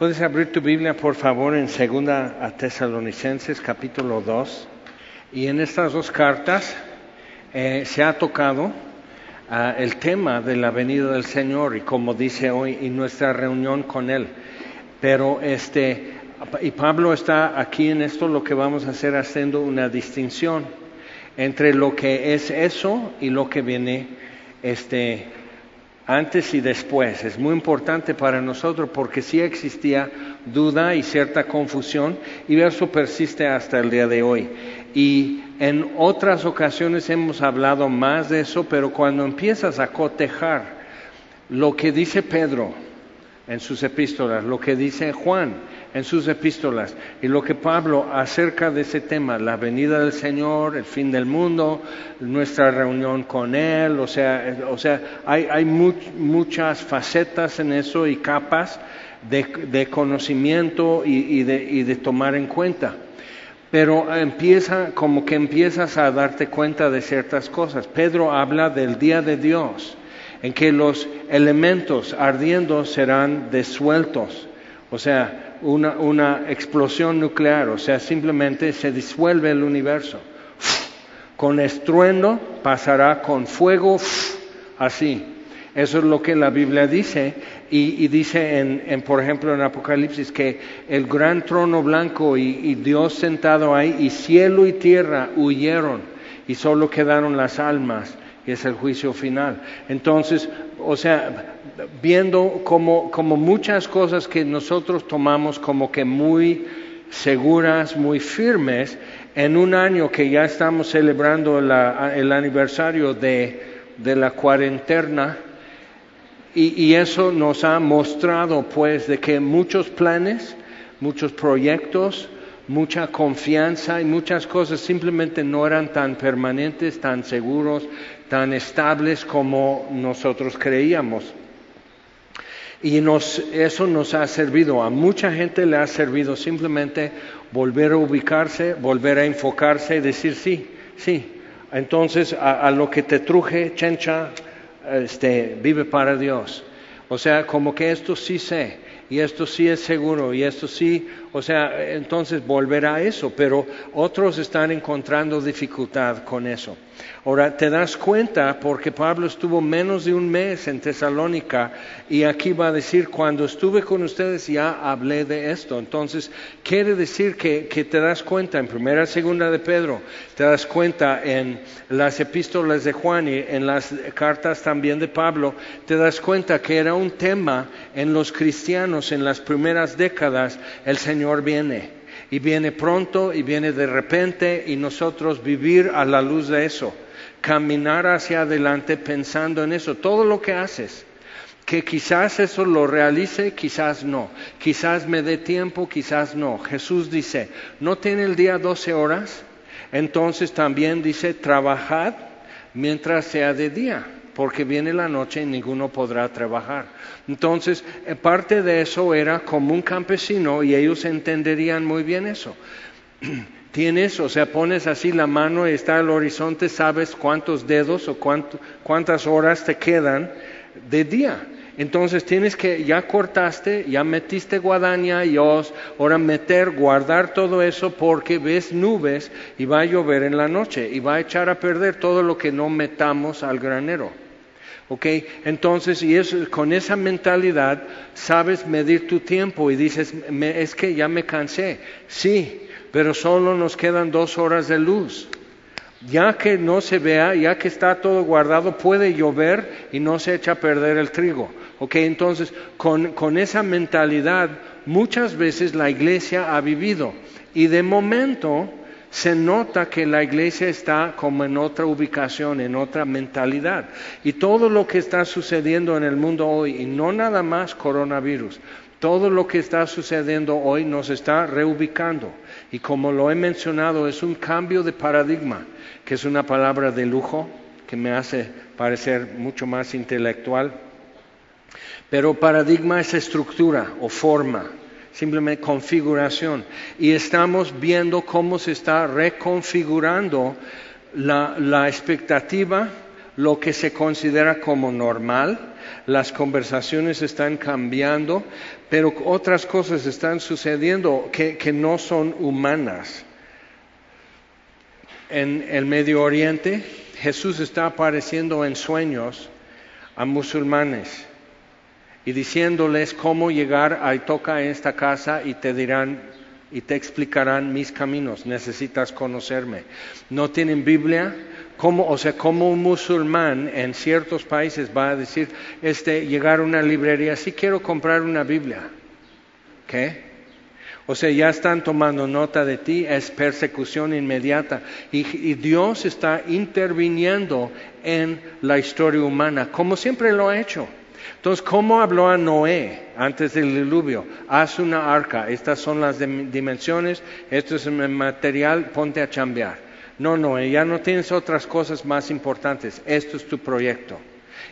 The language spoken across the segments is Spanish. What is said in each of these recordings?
Puedes abrir tu Biblia, por favor, en Segunda a Tesalonicenses, capítulo 2. Y en estas dos cartas eh, se ha tocado ah, el tema de la venida del Señor y como dice hoy, y nuestra reunión con Él. Pero este, y Pablo está aquí en esto lo que vamos a hacer haciendo una distinción entre lo que es eso y lo que viene este antes y después. Es muy importante para nosotros porque sí existía duda y cierta confusión y eso persiste hasta el día de hoy. Y en otras ocasiones hemos hablado más de eso, pero cuando empiezas a cotejar lo que dice Pedro en sus epístolas, lo que dice Juan, en sus epístolas y lo que Pablo acerca de ese tema, la venida del Señor, el fin del mundo, nuestra reunión con Él, o sea, o sea hay, hay muchas facetas en eso y capas de, conocimiento y, de, y de tomar en cuenta. Pero empieza, como que empiezas a darte cuenta de ciertas cosas. Pedro habla del día de Dios, en que los elementos ardiendo serán desueltos. O sea, una, una explosión nuclear, o sea, simplemente se disuelve el universo. Con estruendo pasará con fuego, así. Eso es lo que la Biblia dice y, dice en, por ejemplo, en Apocalipsis que el gran trono blanco y, y, Dios sentado ahí y cielo y tierra huyeron y solo quedaron las almas y es el juicio final. Entonces, o sea, viendo como, como muchas cosas que nosotros tomamos como que muy seguras, muy firmes, en un año que ya estamos celebrando el aniversario de, la cuarentena, y, eso nos ha mostrado pues de que muchos planes, muchos proyectos, mucha confianza y muchas cosas simplemente no eran tan permanentes, tan seguros, tan estables como nosotros creíamos. Y eso nos ha servido, a mucha gente le ha servido simplemente volver a ubicarse, volver a enfocarse y decir sí, sí. Entonces a, lo que te truje, chencha, este, vive para Dios. O sea, como que esto sí sé y esto sí es seguro y esto sí, o sea, entonces volverá a eso, pero otros están encontrando dificultad con eso. Ahora, te das cuenta porque Pablo estuvo menos de un mes en Tesalónica y aquí va a decir, cuando estuve con ustedes ya hablé de esto. Entonces, quiere decir que, te das cuenta en primera y segunda de Pedro, te das cuenta en las epístolas de Juan y en las cartas también de Pablo, te das cuenta que era un tema en los cristianos en las primeras décadas, el Señor viene y viene pronto y viene de repente y nosotros vivir a la luz de eso caminar hacia adelante pensando en eso, todo lo que haces. Que quizás eso lo realice, quizás no. Quizás me dé tiempo, quizás no. Jesús dice, ¿no tiene el día 12 horas? Entonces también dice, trabajad mientras sea de día, porque viene la noche y ninguno podrá trabajar. Entonces, eh, parte de eso era como un campesino y ellos entenderían muy bien eso. Tienes, o sea, pones así la mano y está el horizonte, sabes cuántos dedos o cuántas horas te quedan de día. Entonces tienes que, ya cortaste, ya metiste guadaña y os, ahora meter, guardar todo eso porque ves nubes y va a llover en la noche y va a echar a perder todo lo que no metamos al granero. ¿Ok? Entonces, y con esa mentalidad sabes medir tu tiempo y dices, es que ya me cansé. Sí, pero solo nos quedan dos horas de luz. Ya que no se vea, ya que está todo guardado, puede llover y no se echa a perder el trigo. Ok, entonces con, con esa mentalidad muchas veces la iglesia ha vivido y de momento se nota que la iglesia está como en otra ubicación, en otra mentalidad. Y todo lo que está sucediendo en el mundo hoy, y no nada más coronavirus, todo lo que está sucediendo hoy nos está reubicando. Y como lo he mencionado, es un cambio de paradigma, que es una palabra de lujo que me hace parecer mucho más intelectual. Pero paradigma es estructura o forma, simplemente configuración. Y estamos viendo cómo se está reconfigurando la, expectativa lo que se considera como normal, las conversaciones están cambiando, pero otras cosas están sucediendo que, que no son humanas. En el Medio Oriente, Jesús está apareciendo en sueños a musulmanes y diciéndoles cómo llegar a toca esta casa y te dirán y te explicarán mis caminos. Necesitas conocerme. No tienen Biblia, como, o sea, como un musulmán en ciertos países va a decir, este, llegar a una librería, sí quiero comprar una Biblia. ¿Qué? O sea, ya están tomando nota de ti, es persecución inmediata. Y, y, Dios está interviniendo en la historia humana, como siempre lo ha hecho. Entonces, ¿cómo habló a Noé antes del diluvio? Haz una arca, estas son las dimensiones, esto es material, ponte a chambear. No, no, ya no tienes otras cosas más importantes. Esto es tu proyecto.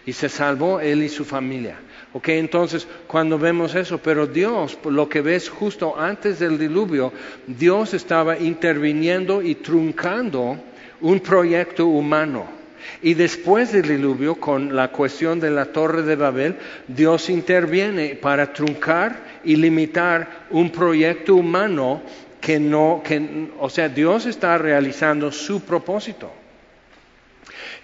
Y se salvó él y su familia. Ok, entonces cuando vemos eso, pero Dios, lo que ves justo antes del diluvio, Dios estaba interviniendo y truncando un proyecto humano. Y después del diluvio, con la cuestión de la torre de Babel, Dios interviene para truncar y limitar un proyecto humano que no, que, o sea, Dios está realizando su propósito.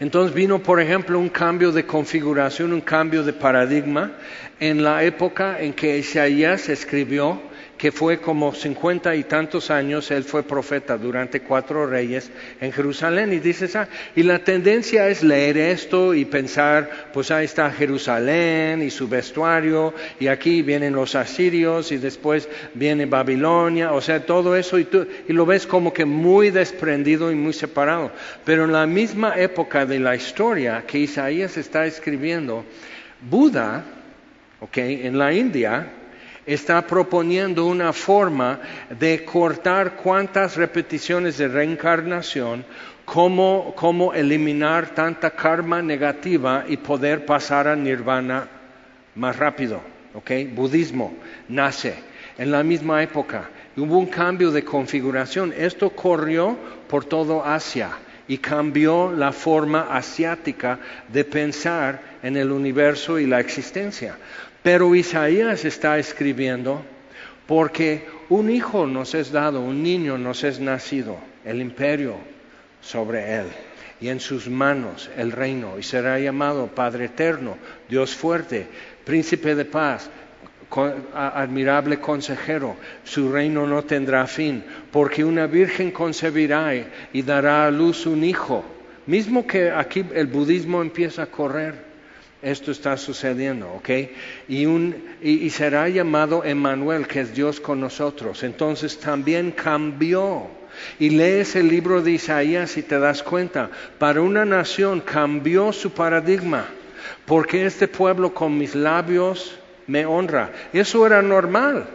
Entonces vino, por ejemplo, un cambio de configuración, un cambio de paradigma en la época en que Isaías escribió que fue como cincuenta y tantos años, él fue profeta durante cuatro reyes en Jerusalén. Y dices, ah, y la tendencia es leer esto y pensar, pues ahí está Jerusalén y su vestuario, y aquí vienen los asirios, y después viene Babilonia, o sea, todo eso, y, tú, y lo ves como que muy desprendido y muy separado. Pero en la misma época de la historia que Isaías está escribiendo, Buda, ok, en la India, está proponiendo una forma de cortar cuantas repeticiones de reencarnación, cómo, eliminar tanta karma negativa y poder pasar a nirvana más rápido. ¿okay? Budismo nace en la misma época. Hubo un cambio de configuración. Esto corrió por todo Asia y cambió la forma asiática de pensar en el universo y la existencia. Pero Isaías está escribiendo porque un hijo nos es dado, un niño nos es nacido, el imperio sobre él y en sus manos el reino y será llamado Padre Eterno, Dios fuerte, príncipe de paz, admirable consejero, su reino no tendrá fin, porque una virgen concebirá y dará a luz un hijo, mismo que aquí el budismo empieza a correr esto está sucediendo, ¿ok? Y, un, y, será llamado Emmanuel, que es Dios con nosotros. Entonces también cambió. Y lees el libro de Isaías y te das cuenta, para una nación cambió su paradigma, porque este pueblo con mis labios me honra. Eso era normal.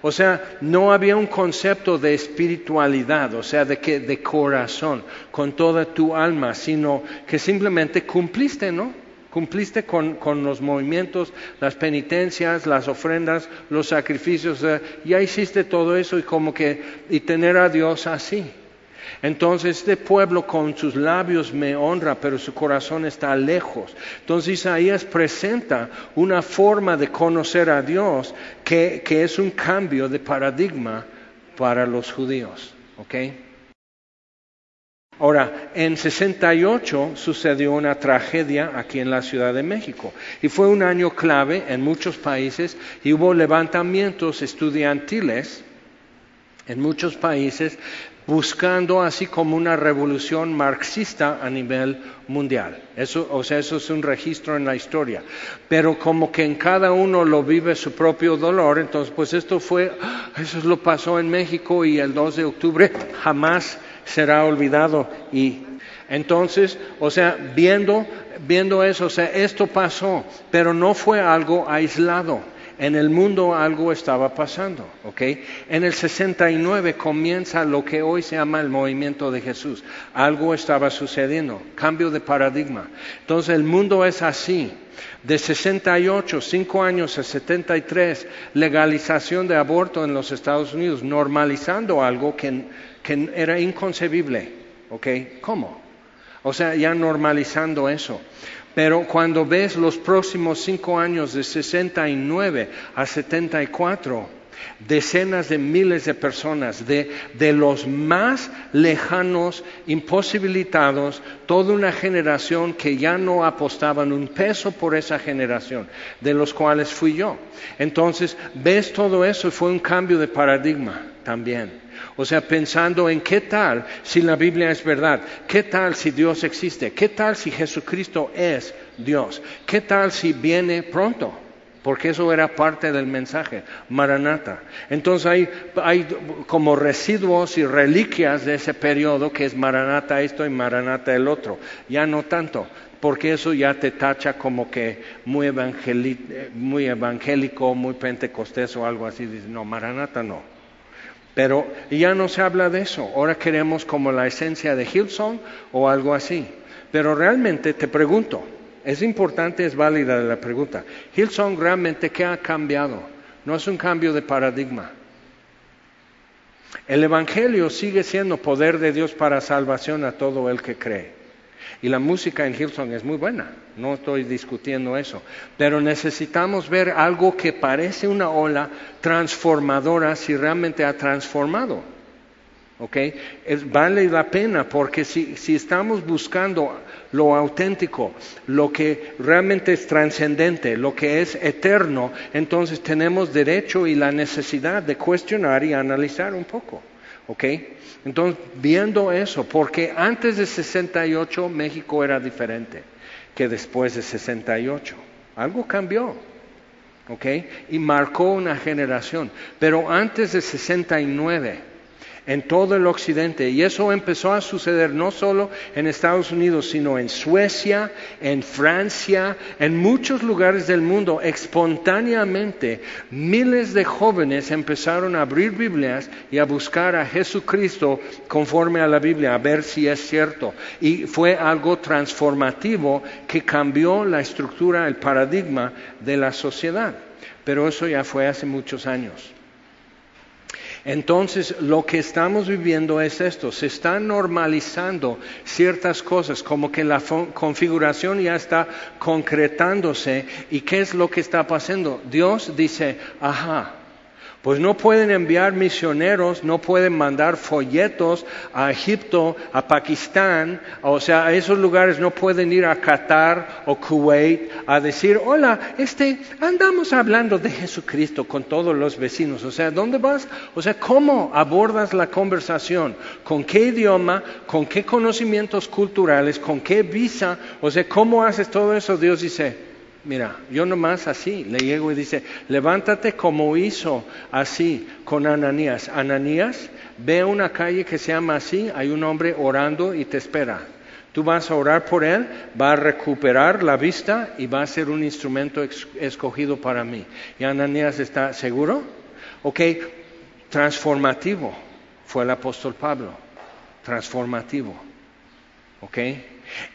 O sea, no había un concepto de espiritualidad, o sea, de que de corazón, con toda tu alma, sino que simplemente cumpliste, ¿no? Cumpliste con, los movimientos, las penitencias, las ofrendas, los sacrificios, ya hiciste todo eso y como que, y tener a Dios así. Entonces este pueblo con sus labios me honra, pero su corazón está lejos. Entonces Isaías presenta una forma de conocer a Dios que, que es un cambio de paradigma para los judíos. ¿okay? Ahora, en 68 sucedió una tragedia aquí en la Ciudad de México y fue un año clave en muchos países y hubo levantamientos estudiantiles en muchos países buscando así como una revolución marxista a nivel mundial. Eso, o sea, eso es un registro en la historia. Pero como que en cada uno lo vive su propio dolor, entonces pues esto fue, eso lo pasó en México y el 2 de octubre jamás será olvidado. Y entonces, o sea, viendo, viendo eso, o sea, esto pasó, pero no fue algo aislado. En el mundo algo estaba pasando, ¿ok? En el 69 comienza lo que hoy se llama el movimiento de Jesús. Algo estaba sucediendo, cambio de paradigma. Entonces el mundo es así. De 68, cinco años a 73, legalización de aborto en los Estados Unidos, normalizando algo que que era inconcebible. ¿Ok? ¿Cómo? O sea, ya normalizando eso. Pero cuando ves los próximos cinco años de 69 a 74, decenas de miles de personas, de, de, los más lejanos, imposibilitados, toda una generación que ya no apostaban un peso por esa generación, de los cuales fui yo. Entonces, ves todo eso y fue un cambio de paradigma también. O sea, pensando en qué tal si la Biblia es verdad, qué tal si Dios existe, qué tal si Jesucristo es Dios, qué tal si viene pronto porque eso era parte del mensaje, Maranata. Entonces hay, hay, como residuos y reliquias de ese periodo que es Maranata esto y Maranata el otro, ya no tanto, porque eso ya te tacha como que muy, muy evangélico, muy pentecostés o algo así, no, Maranata no. Pero ya no se habla de eso, ahora queremos como la esencia de Hillsong o algo así. Pero realmente te pregunto, es importante, es válida la pregunta. Hillsong realmente, ¿qué ha cambiado? No es un cambio de paradigma. El Evangelio sigue siendo poder de Dios para salvación a todo el que cree. Y la música en Hillsong es muy buena, no estoy discutiendo eso. Pero necesitamos ver algo que parece una ola transformadora si realmente ha transformado. ¿Ok? Vale la pena porque si, si estamos buscando lo auténtico, lo que realmente es trascendente, lo que es eterno, entonces tenemos derecho y la necesidad de cuestionar y analizar un poco. ¿Ok? Entonces, viendo eso, porque antes de 68 México era diferente que después de 68. Algo cambió. ¿Ok? Y marcó una generación. Pero antes de 69, en todo el occidente. Y eso empezó a suceder no solo en Estados Unidos, sino en Suecia, en Francia, en muchos lugares del mundo. Espontáneamente, miles de jóvenes empezaron a abrir Biblias y a buscar a Jesucristo conforme a la Biblia, a ver si es cierto. Y fue algo transformativo que cambió la estructura, el paradigma de la sociedad. Pero eso ya fue hace muchos años. Entonces, lo que estamos viviendo es esto, se están normalizando ciertas cosas, como que la configuración ya está concretándose. ¿Y qué es lo que está pasando? Dios dice, ajá, pues no pueden enviar misioneros, no pueden mandar folletos a Egipto, a Pakistán, o sea, a esos lugares no pueden ir a Qatar o Kuwait a decir, hola, este, andamos hablando de Jesucristo con todos los vecinos. O sea, ¿dónde vas? O sea, ¿cómo abordas la conversación? ¿Con qué idioma? ¿Con qué conocimientos culturales? ¿Con qué visa? O sea, ¿cómo haces todo eso? Dios dice, Mira, yo nomás así le llego y dice, levántate como hizo así con Ananías. Ananías, ve una calle que se llama así, hay un hombre orando y te espera. Tú vas a orar por él, va a recuperar la vista y va a ser un instrumento escogido para mí. ¿Y Ananías está seguro? Ok, transformativo fue el apóstol Pablo, transformativo. ¿Ok?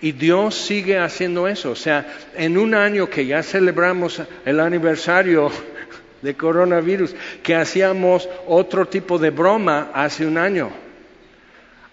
Y Dios sigue haciendo eso. O sea, en un año que ya celebramos el aniversario de coronavirus, que hacíamos otro tipo de broma hace un año.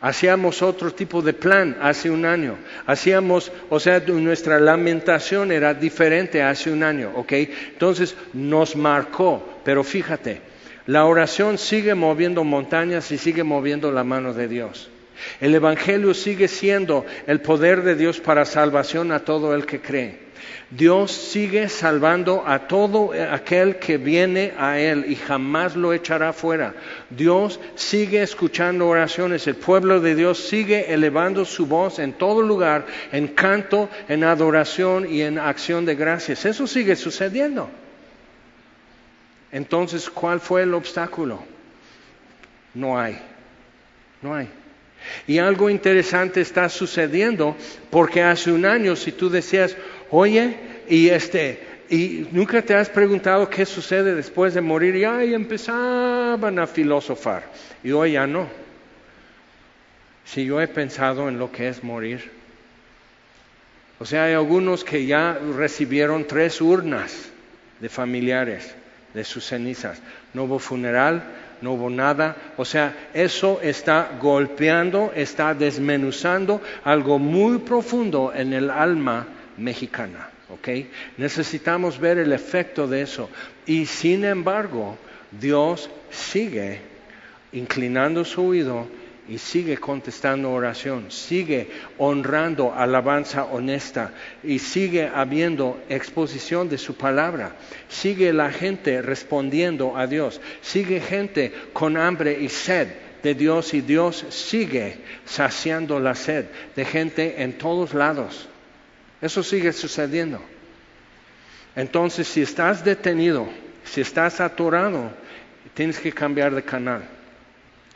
Hacíamos otro tipo de plan hace un año. Hacíamos, o sea, nuestra lamentación era diferente hace un año, ¿ok? Entonces nos marcó, pero fíjate, la oración sigue moviendo montañas y sigue moviendo la mano de Dios. El Evangelio sigue siendo el poder de Dios para salvación a todo el que cree. Dios sigue salvando a todo aquel que viene a Él y jamás lo echará fuera. Dios sigue escuchando oraciones. El pueblo de Dios sigue elevando su voz en todo lugar, en canto, en adoración y en acción de gracias. Eso sigue sucediendo. Entonces, ¿cuál fue el obstáculo? No hay. No hay. Y algo interesante está sucediendo porque hace un año si tú decías, oye, y este, y nunca te has preguntado qué sucede después de morir y ahí empezaban a filosofar. Y hoy ya no. Si yo he pensado en lo que es morir. O sea, hay algunos que ya recibieron tres urnas de familiares de sus cenizas. No hubo funeral, no hubo nada. O sea, eso está golpeando, está desmenuzando algo muy profundo en el alma mexicana. ¿ok? Necesitamos ver el efecto de eso. Y sin embargo, Dios sigue inclinando su oído y sigue contestando oración, sigue honrando alabanza honesta y sigue habiendo exposición de su palabra, sigue la gente respondiendo a Dios, sigue gente con hambre y sed de Dios y Dios sigue saciando la sed de gente en todos lados. Eso sigue sucediendo. Entonces, si estás detenido, si estás atorado, tienes que cambiar de canal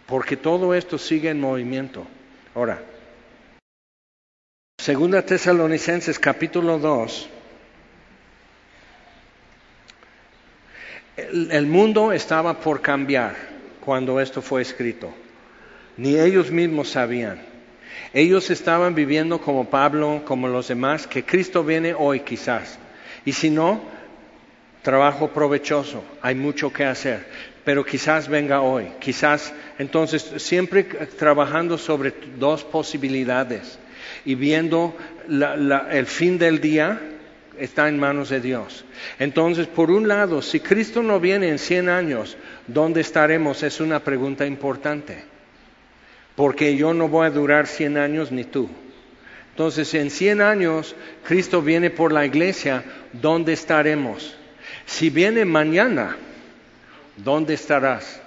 porque todo esto sigue en movimiento. Ahora, Segunda Tesalonicenses capítulo 2. El, el, mundo estaba por cambiar cuando esto fue escrito. Ni ellos mismos sabían. Ellos estaban viviendo como Pablo, como los demás, que Cristo viene hoy quizás. Y si no, trabajo provechoso, hay mucho que hacer pero quizás venga hoy, quizás entonces siempre trabajando sobre dos posibilidades y viendo el fin del día está en manos de Dios. Entonces, por un lado, si Cristo no viene en 100 años, ¿dónde estaremos? Es una pregunta importante, porque yo no voy a durar 100 años ni tú. Entonces, en 100 años, Cristo viene por la iglesia, ¿dónde estaremos? Si viene mañana, ¿dónde estarás?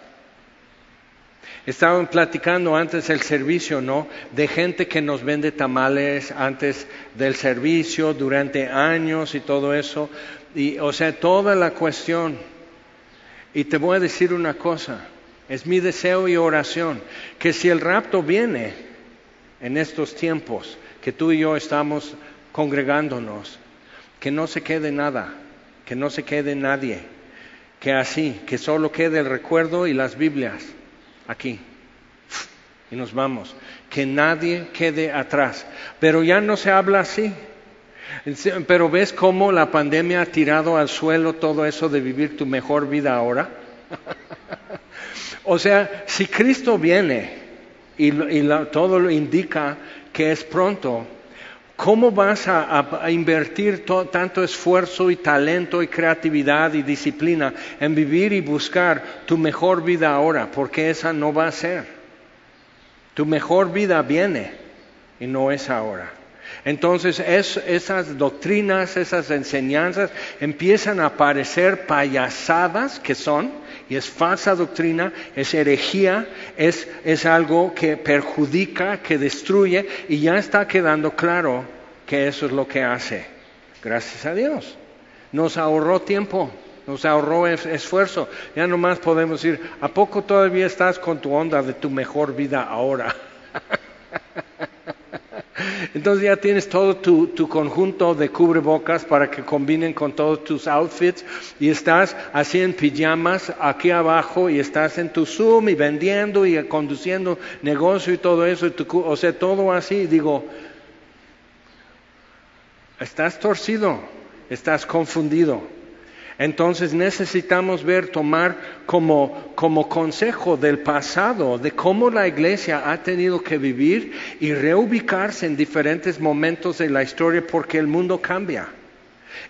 Estaban platicando antes del servicio, ¿no? De gente que nos vende tamales antes del servicio, durante años y todo eso. Y, o sea, toda la cuestión. Y te voy a decir una cosa, es mi deseo y oración, que si el rapto viene en estos tiempos, que tú y yo estamos congregándonos, que no se quede nada, que no se quede nadie que así, que solo quede el recuerdo y las Biblias aquí. Y nos vamos. Que nadie quede atrás. Pero ya no se habla así. Pero ves cómo la pandemia ha tirado al suelo todo eso de vivir tu mejor vida ahora. o sea, si Cristo viene y, todo lo indica que es pronto, ¿Cómo vas a, invertir tanto esfuerzo y talento y creatividad y disciplina en vivir y buscar tu mejor vida ahora? Porque esa no va a ser. Tu mejor vida viene y no es ahora. Entonces esas doctrinas, esas enseñanzas empiezan a parecer payasadas que son, y es falsa doctrina, es herejía, es, es algo que perjudica, que destruye, y ya está quedando claro que eso es lo que hace. Gracias a Dios. Nos ahorró tiempo, nos ahorró esfuerzo. Ya nomás podemos decir, ¿a poco todavía estás con tu onda de tu mejor vida ahora? Entonces ya tienes todo tu, conjunto de cubrebocas para que combinen con todos tus outfits y estás así en pijamas aquí abajo y estás en tu Zoom y vendiendo y conduciendo negocio y todo eso, o sea, todo así. Digo, estás torcido, estás confundido. Entonces necesitamos ver, tomar como, como consejo del pasado, de cómo la iglesia ha tenido que vivir y reubicarse en diferentes momentos de la historia porque el mundo cambia.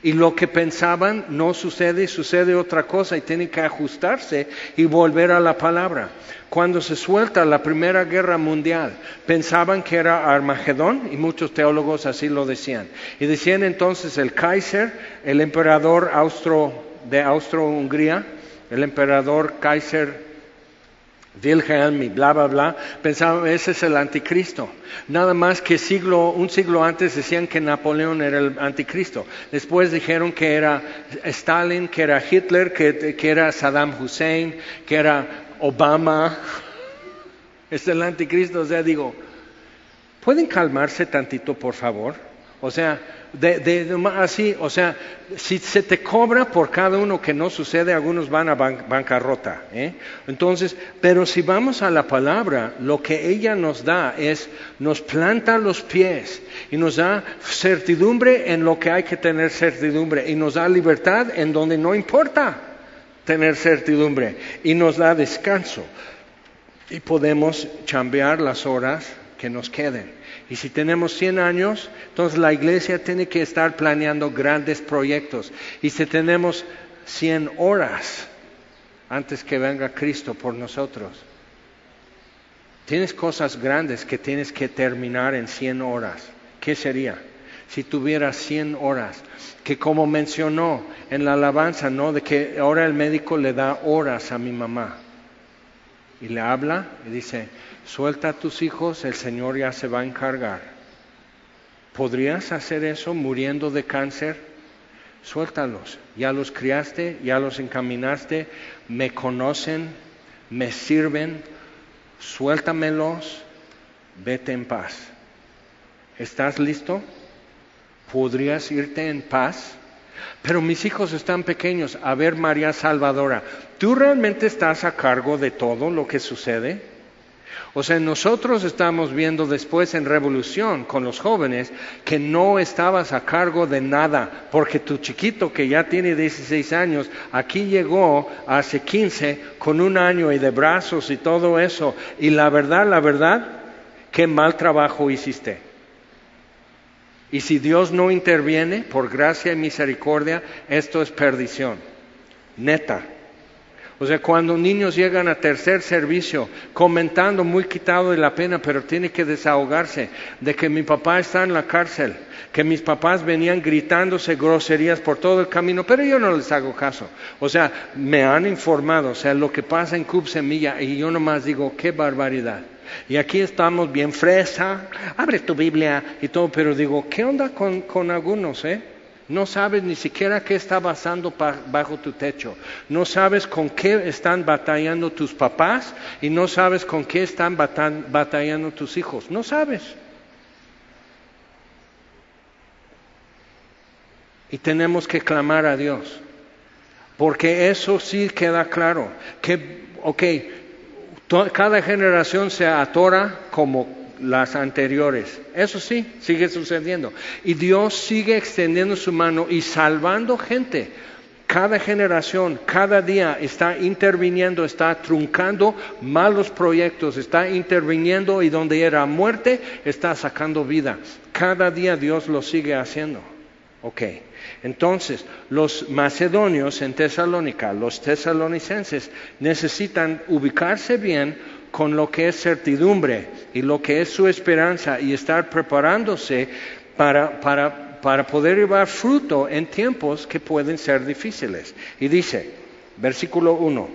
Y lo que pensaban no sucede sucede otra cosa y tienen que ajustarse y volver a la palabra. Cuando se suelta la Primera Guerra Mundial, pensaban que era Armagedón y muchos teólogos así lo decían. Y decían entonces el Kaiser, el emperador austro, de Austro-Hungría, el emperador Kaiser Wilhelm y bla, bla, bla, pensaban, ese es el anticristo. Nada más que siglo, un siglo antes decían que Napoleón era el anticristo. Después dijeron que era Stalin, que era Hitler, que, que era Saddam Hussein, que era Obama. Es el anticristo. O sea, digo, ¿pueden calmarse tantito, por favor? O sea, de, de, así, o sea, si se te cobra por cada uno que no sucede, algunos van a bancarrota. ¿eh? Entonces, pero si vamos a la palabra, lo que ella nos da es, nos planta los pies y nos da certidumbre en lo que hay que tener certidumbre y nos da libertad en donde no importa. tener certidumbre y nos da descanso y podemos chambear las horas que nos queden. Y si tenemos 100 años, entonces la iglesia tiene que estar planeando grandes proyectos. Y si tenemos 100 horas antes que venga Cristo por nosotros, tienes cosas grandes que tienes que terminar en 100 horas. ¿Qué sería? Si tuvieras 100 horas, que como mencionó en la alabanza, ¿no? De que ahora el médico le da horas a mi mamá. Y le habla y dice, suelta a tus hijos, el Señor ya se va a encargar. ¿Podrías hacer eso muriendo de cáncer? Suéltalos, ya los criaste, ya los encaminaste, me conocen, me sirven, suéltamelos, vete en paz. ¿Estás listo? ¿Podrías irte en paz? Pero mis hijos están pequeños. A ver, María Salvadora, ¿tú realmente estás a cargo de todo lo que sucede? O sea, nosotros estamos viendo después en Revolución con los jóvenes que no estabas a cargo de nada, porque tu chiquito que ya tiene 16 años, aquí llegó hace 15 con un año y de brazos y todo eso. Y la verdad, la verdad, qué mal trabajo hiciste. Y si Dios no interviene, por gracia y misericordia, esto es perdición. Neta. O sea, cuando niños llegan a tercer servicio, comentando muy quitado de la pena, pero tiene que desahogarse de que mi papá está en la cárcel, que mis papás venían gritándose groserías por todo el camino, pero yo no les hago caso. O sea, me han informado, o sea, lo que pasa en Cub Semilla, y yo nomás digo, qué barbaridad. Y aquí estamos bien fresa, abre tu Biblia y todo, pero digo, ¿qué onda con, con algunos, eh? No sabes ni siquiera qué está pasando bajo tu techo. No sabes con qué están batallando tus papás y no sabes con qué están batallando tus hijos. No sabes. Y tenemos que clamar a Dios. Porque eso sí queda claro. Que, ok, cada generación se atora como las anteriores. Eso sí, sigue sucediendo. Y Dios sigue extendiendo su mano y salvando gente. Cada generación, cada día está interviniendo, está truncando malos proyectos, está interviniendo y donde era muerte, está sacando vida. Cada día Dios lo sigue haciendo. Ok, entonces los macedonios en Tesalónica, los tesalonicenses, necesitan ubicarse bien con lo que es certidumbre y lo que es su esperanza y estar preparándose para, para, para poder llevar fruto en tiempos que pueden ser difíciles. Y dice, versículo 1,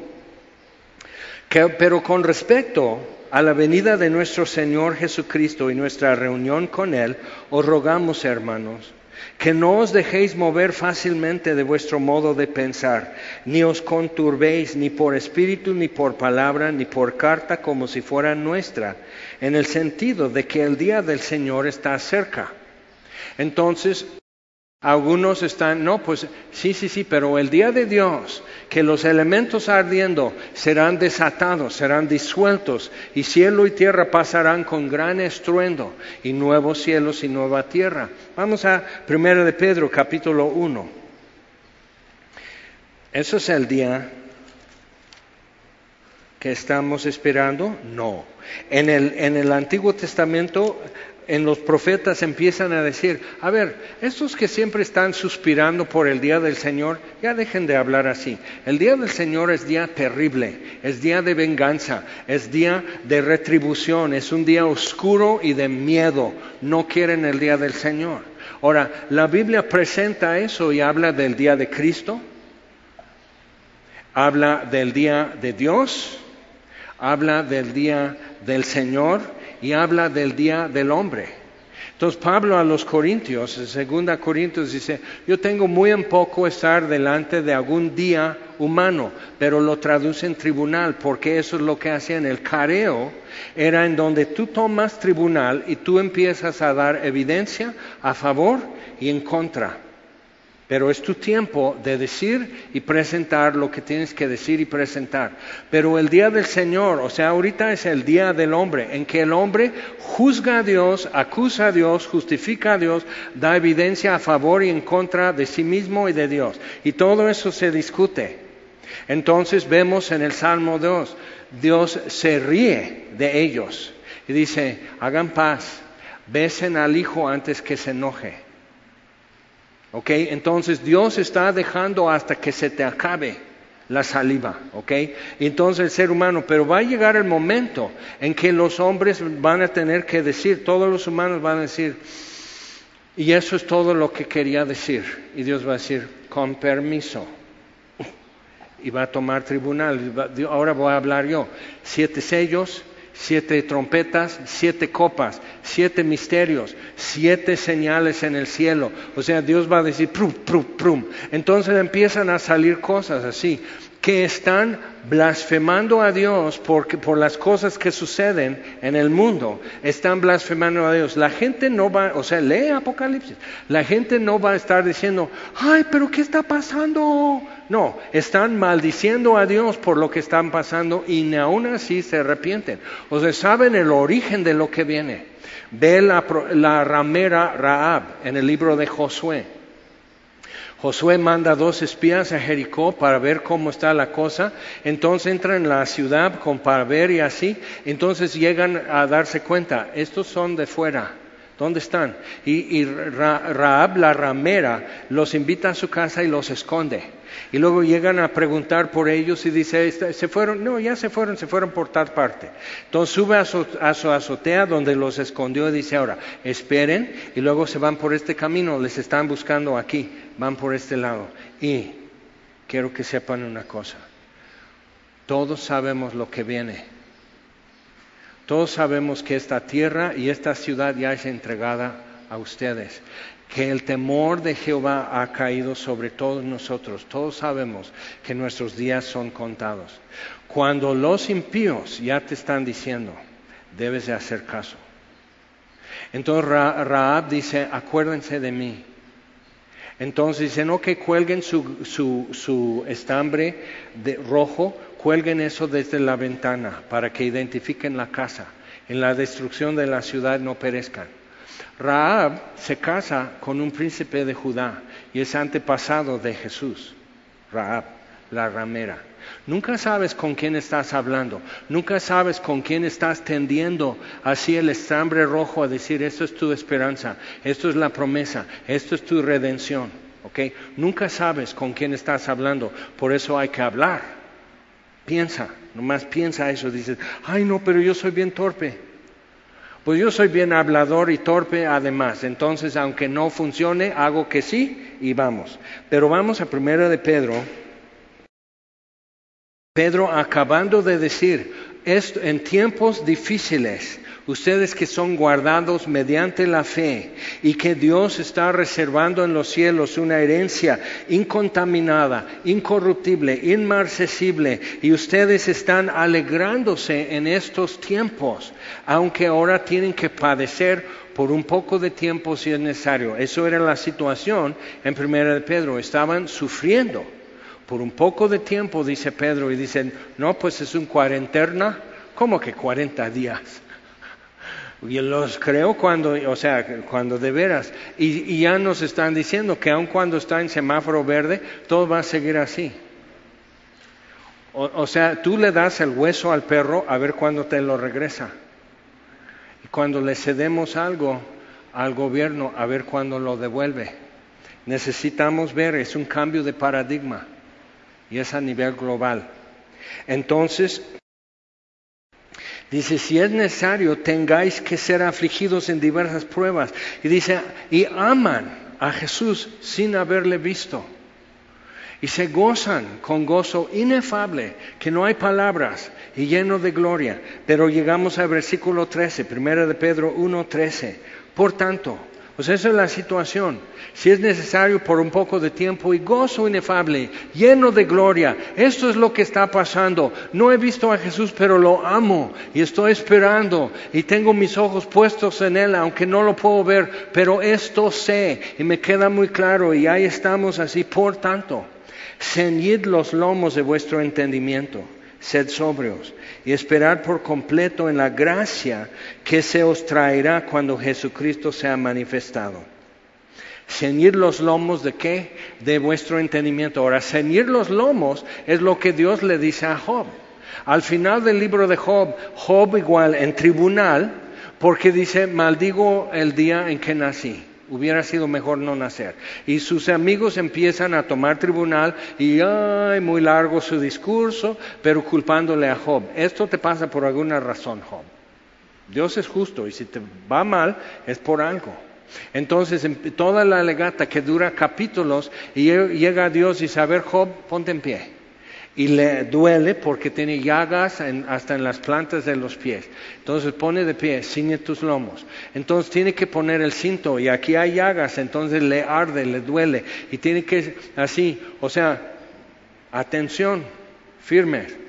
que, pero con respecto a la venida de nuestro Señor Jesucristo y nuestra reunión con Él, os rogamos, hermanos, que no os dejéis mover fácilmente de vuestro modo de pensar, ni os conturbéis ni por espíritu, ni por palabra, ni por carta como si fuera nuestra, en el sentido de que el día del Señor está cerca. Entonces, algunos están, no, pues sí, sí, sí, pero el día de Dios, que los elementos ardiendo serán desatados, serán disueltos, y cielo y tierra pasarán con gran estruendo, y nuevos cielos y nueva tierra. Vamos a 1 de Pedro, capítulo 1. ¿Eso es el día que estamos esperando? No. En el, en el Antiguo Testamento en los profetas empiezan a decir, a ver, estos que siempre están suspirando por el día del Señor, ya dejen de hablar así. El día del Señor es día terrible, es día de venganza, es día de retribución, es un día oscuro y de miedo. No quieren el día del Señor. Ahora, la Biblia presenta eso y habla del día de Cristo, habla del día de Dios, habla del día del Señor y habla del día del hombre. Entonces Pablo a los Corintios, en segunda Corintios dice, yo tengo muy en poco estar delante de algún día humano, pero lo traduce en tribunal, porque eso es lo que hacían. El careo era en donde tú tomas tribunal y tú empiezas a dar evidencia a favor y en contra. Pero es tu tiempo de decir y presentar lo que tienes que decir y presentar. Pero el día del Señor, o sea, ahorita es el día del hombre, en que el hombre juzga a Dios, acusa a Dios, justifica a Dios, da evidencia a favor y en contra de sí mismo y de Dios. Y todo eso se discute. Entonces vemos en el Salmo 2, Dios se ríe de ellos y dice, hagan paz, besen al Hijo antes que se enoje. ¿Ok? Entonces Dios está dejando hasta que se te acabe la saliva, ¿ok? Entonces el ser humano, pero va a llegar el momento en que los hombres van a tener que decir, todos los humanos van a decir, y eso es todo lo que quería decir. Y Dios va a decir, con permiso. Y va a tomar tribunal. Ahora voy a hablar yo. Siete sellos, siete trompetas, siete copas, siete misterios, siete señales en el cielo. O sea, Dios va a decir, prum, prum, prum. Entonces empiezan a salir cosas así, que están blasfemando a Dios porque, por las cosas que suceden en el mundo. Están blasfemando a Dios. La gente no va, o sea, lee Apocalipsis. La gente no va a estar diciendo, ay, pero ¿qué está pasando? No, están maldiciendo a Dios por lo que están pasando y ni aún así se arrepienten. O sea, saben el origen de lo que viene. Ve la, la ramera Raab en el libro de Josué. Josué manda dos espías a Jericó para ver cómo está la cosa. Entonces entran en la ciudad con para ver y así. Entonces llegan a darse cuenta, estos son de fuera ¿Dónde están? Y, Raab, la ramera, los invita a su casa y los esconde. Y luego llegan a preguntar por ellos y dice, ¿se fueron? No, ya se fueron, se fueron por tal parte. Entonces sube a su, a su azotea donde los escondió y dice, ahora, esperen y luego se van por este camino, les están buscando aquí, van por este lado. Y quiero que sepan una cosa, todos sabemos lo que viene todos sabemos que esta tierra y esta ciudad ya es entregada a ustedes, que el temor de Jehová ha caído sobre todos nosotros. Todos sabemos que nuestros días son contados. Cuando los impíos ya te están diciendo, debes de hacer caso. Entonces Raab dice, acuérdense de mí. Entonces dice, no que cuelguen su, su, su estambre de rojo cuelguen eso desde la ventana para que identifiquen la casa. En la destrucción de la ciudad no perezcan. Raab se casa con un príncipe de Judá y es antepasado de Jesús. Raab, la ramera. Nunca sabes con quién estás hablando, nunca sabes con quién estás tendiendo así el estambre rojo a decir, esto es tu esperanza, esto es la promesa, esto es tu redención. ¿ok? Nunca sabes con quién estás hablando, por eso hay que hablar. Piensa, nomás piensa eso, dices, ay no, pero yo soy bien torpe. Pues yo soy bien hablador y torpe además, entonces aunque no funcione, hago que sí y vamos. Pero vamos a primero de Pedro. Pedro acabando de decir, esto, en tiempos difíciles ustedes que son guardados mediante la fe y que Dios está reservando en los cielos una herencia incontaminada, incorruptible, inmarcesible, y ustedes están alegrándose en estos tiempos, aunque ahora tienen que padecer por un poco de tiempo si es necesario. Eso era la situación en Primera de Pedro, estaban sufriendo. Por un poco de tiempo, dice Pedro, y dicen, no, pues es un cuarentena, ¿cómo que 40 días? Y los creo cuando, o sea, cuando de veras. Y, ya nos están diciendo que aun cuando está en semáforo verde, todo va a seguir así. O, o sea, tú le das el hueso al perro a ver cuándo te lo regresa. Y cuando le cedemos algo al gobierno, a ver cuándo lo devuelve. Necesitamos ver, es un cambio de paradigma. Y es a nivel global. Entonces, Dice, si es necesario, tengáis que ser afligidos en diversas pruebas. Y dice, y aman a Jesús sin haberle visto. Y se gozan con gozo inefable, que no hay palabras, y lleno de gloria. Pero llegamos al versículo 13, primera de Pedro 1, 13. Por tanto, pues esa es la situación. Si es necesario por un poco de tiempo y gozo inefable, lleno de gloria. Esto es lo que está pasando. No he visto a Jesús, pero lo amo y estoy esperando y tengo mis ojos puestos en Él, aunque no lo puedo ver, pero esto sé y me queda muy claro y ahí estamos así. Por tanto, ceñid los lomos de vuestro entendimiento, sed sobrios y esperar por completo en la gracia que se os traerá cuando Jesucristo sea manifestado. Ceñir los lomos de qué? De vuestro entendimiento. Ahora, ceñir los lomos es lo que Dios le dice a Job. Al final del libro de Job, Job igual en tribunal, porque dice, maldigo el día en que nací. Hubiera sido mejor no nacer. Y sus amigos empiezan a tomar tribunal y, ay, muy largo su discurso, pero culpándole a Job. Esto te pasa por alguna razón, Job. Dios es justo y si te va mal es por algo. Entonces, toda la legata que dura capítulos y llega a Dios y dice, a ver, Job, ponte en pie y le duele porque tiene llagas hasta en las plantas de los pies. Entonces pone de pie, ciñe tus lomos. Entonces tiene que poner el cinto y aquí hay llagas, entonces le arde, le duele y tiene que así, o sea, atención, firme.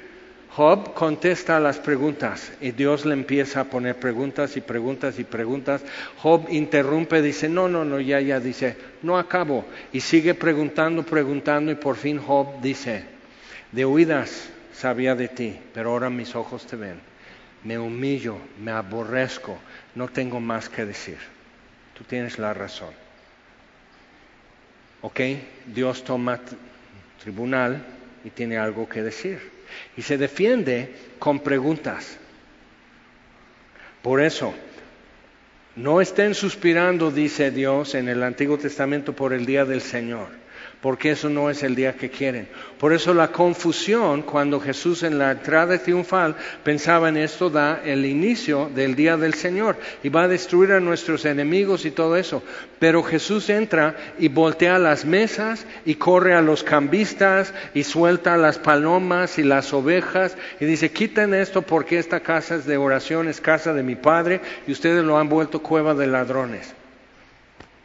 Job contesta las preguntas y Dios le empieza a poner preguntas y preguntas y preguntas. Job interrumpe, dice, no, no, no, ya, ya, dice, no acabo. Y sigue preguntando, preguntando y por fin Job dice, de oídas sabía de ti, pero ahora mis ojos te ven. Me humillo, me aborrezco, no tengo más que decir. Tú tienes la razón. ¿Ok? Dios toma tribunal y tiene algo que decir. Y se defiende con preguntas. Por eso, no estén suspirando, dice Dios en el Antiguo Testamento, por el día del Señor porque eso no es el día que quieren. Por eso la confusión cuando Jesús en la entrada triunfal pensaba en esto da el inicio del día del Señor y va a destruir a nuestros enemigos y todo eso. Pero Jesús entra y voltea las mesas y corre a los cambistas y suelta las palomas y las ovejas y dice, quiten esto porque esta casa es de oración, es casa de mi Padre y ustedes lo han vuelto cueva de ladrones.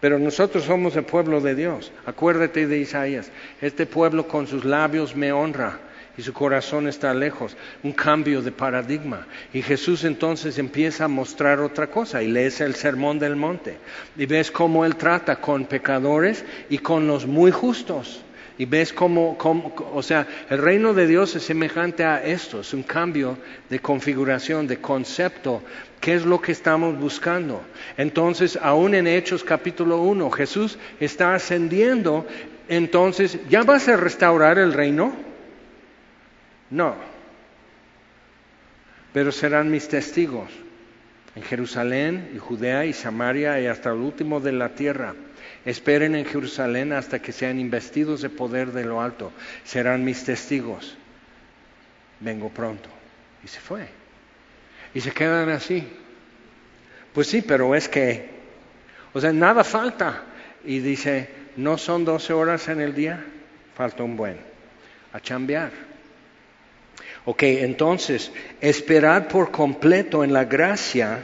Pero nosotros somos el pueblo de Dios. Acuérdate de Isaías. Este pueblo con sus labios me honra y su corazón está lejos. Un cambio de paradigma. Y Jesús entonces empieza a mostrar otra cosa y lees el sermón del monte. Y ves cómo Él trata con pecadores y con los muy justos. Y ves cómo, o sea, el reino de Dios es semejante a esto, es un cambio de configuración, de concepto. ¿Qué es lo que estamos buscando? Entonces, aún en Hechos capítulo 1, Jesús está ascendiendo, entonces, ¿ya vas a restaurar el reino? No, pero serán mis testigos en Jerusalén y Judea y Samaria y hasta el último de la tierra. Esperen en Jerusalén hasta que sean investidos de poder de lo alto. Serán mis testigos. Vengo pronto. Y se fue. Y se quedan así. Pues sí, pero es que, o sea, nada falta. Y dice, ¿no son doce horas en el día? Falta un buen. A chambear. Ok, entonces, esperad por completo en la gracia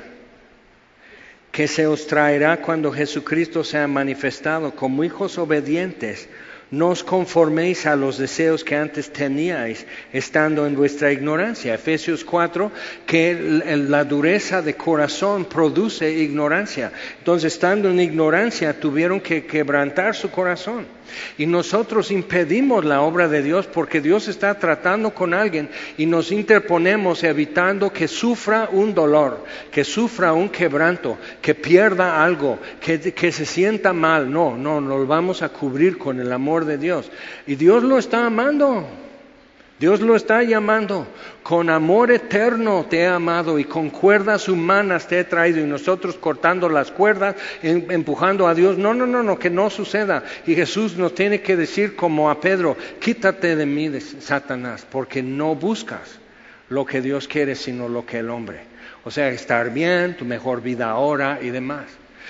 que se os traerá cuando Jesucristo sea manifestado como hijos obedientes. No os conforméis a los deseos que antes teníais estando en vuestra ignorancia. Efesios 4, que la dureza de corazón produce ignorancia. Entonces, estando en ignorancia, tuvieron que quebrantar su corazón. Y nosotros impedimos la obra de Dios porque Dios está tratando con alguien y nos interponemos evitando que sufra un dolor, que sufra un quebranto, que pierda algo, que, que se sienta mal. No, no, nos vamos a cubrir con el amor de Dios. Y Dios lo está amando. Dios lo está llamando, con amor eterno te he amado y con cuerdas humanas te he traído y nosotros cortando las cuerdas, em, empujando a Dios. No, no, no, no, que no suceda. Y Jesús nos tiene que decir como a Pedro, quítate de mí, Satanás, porque no buscas lo que Dios quiere, sino lo que el hombre. O sea, estar bien, tu mejor vida ahora y demás.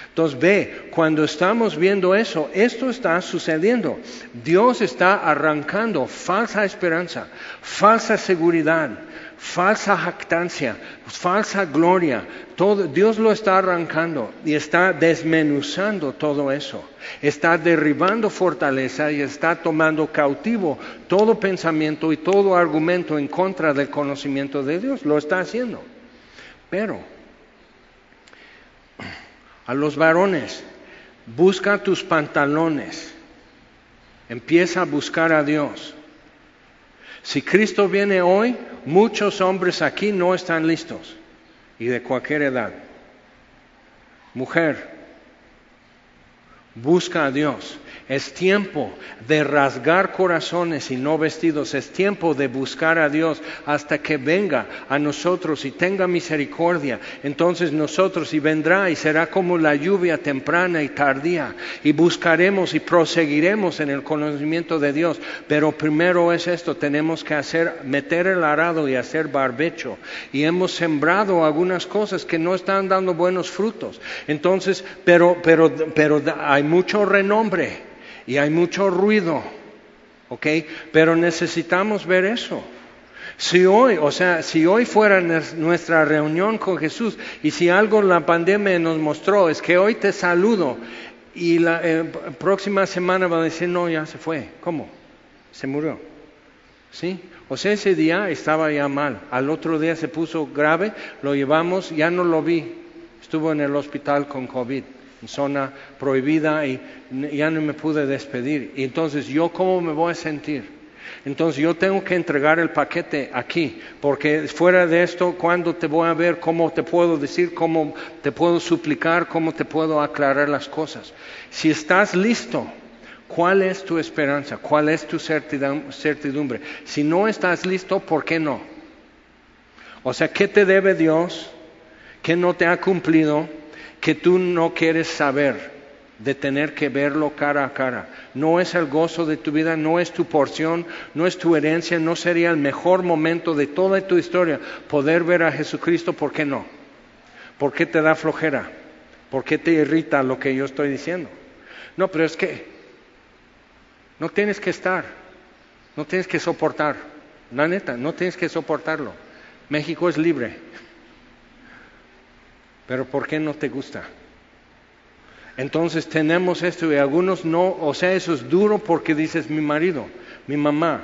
Entonces ve, cuando estamos viendo eso, esto está sucediendo. Dios está arrancando falsa esperanza, falsa seguridad, falsa jactancia, falsa gloria. Todo, Dios lo está arrancando y está desmenuzando todo eso. Está derribando fortaleza y está tomando cautivo todo pensamiento y todo argumento en contra del conocimiento de Dios. Lo está haciendo. Pero a los varones, busca tus pantalones, empieza a buscar a Dios. Si Cristo viene hoy, muchos hombres aquí no están listos y de cualquier edad. Mujer, Busca a Dios. Es tiempo de rasgar corazones y no vestidos. Es tiempo de buscar a Dios hasta que venga a nosotros y tenga misericordia. Entonces nosotros y vendrá y será como la lluvia temprana y tardía. Y buscaremos y proseguiremos en el conocimiento de Dios. Pero primero es esto, tenemos que hacer, meter el arado y hacer barbecho. Y hemos sembrado algunas cosas que no están dando buenos frutos. Entonces, pero, pero, pero hay mucho renombre y hay mucho ruido, ¿ok? Pero necesitamos ver eso. Si hoy, o sea, si hoy fuera nuestra reunión con Jesús y si algo la pandemia nos mostró es que hoy te saludo y la eh, próxima semana va a decir, no, ya se fue. ¿Cómo? Se murió. ¿Sí? O sea, ese día estaba ya mal. Al otro día se puso grave, lo llevamos, ya no lo vi. Estuvo en el hospital con COVID zona prohibida y ya no me pude despedir. Y entonces, ¿yo cómo me voy a sentir? Entonces yo tengo que entregar el paquete aquí, porque fuera de esto, ¿cuándo te voy a ver? ¿Cómo te puedo decir? ¿Cómo te puedo suplicar? ¿Cómo te puedo aclarar las cosas? Si estás listo, ¿cuál es tu esperanza? ¿Cuál es tu certidumbre? Si no estás listo, ¿por qué no? O sea, ¿qué te debe Dios? ¿Qué no te ha cumplido? Que tú no quieres saber, de tener que verlo cara a cara. No es el gozo de tu vida, no es tu porción, no es tu herencia, no sería el mejor momento de toda tu historia poder ver a Jesucristo, ¿por qué no? ¿Por qué te da flojera? ¿Por qué te irrita lo que yo estoy diciendo? No, pero es que no tienes que estar, no tienes que soportar, la neta, no tienes que soportarlo. México es libre, pero ¿por qué no te gusta? Entonces tenemos esto y algunos no, o sea, eso es duro porque dices mi marido, mi mamá,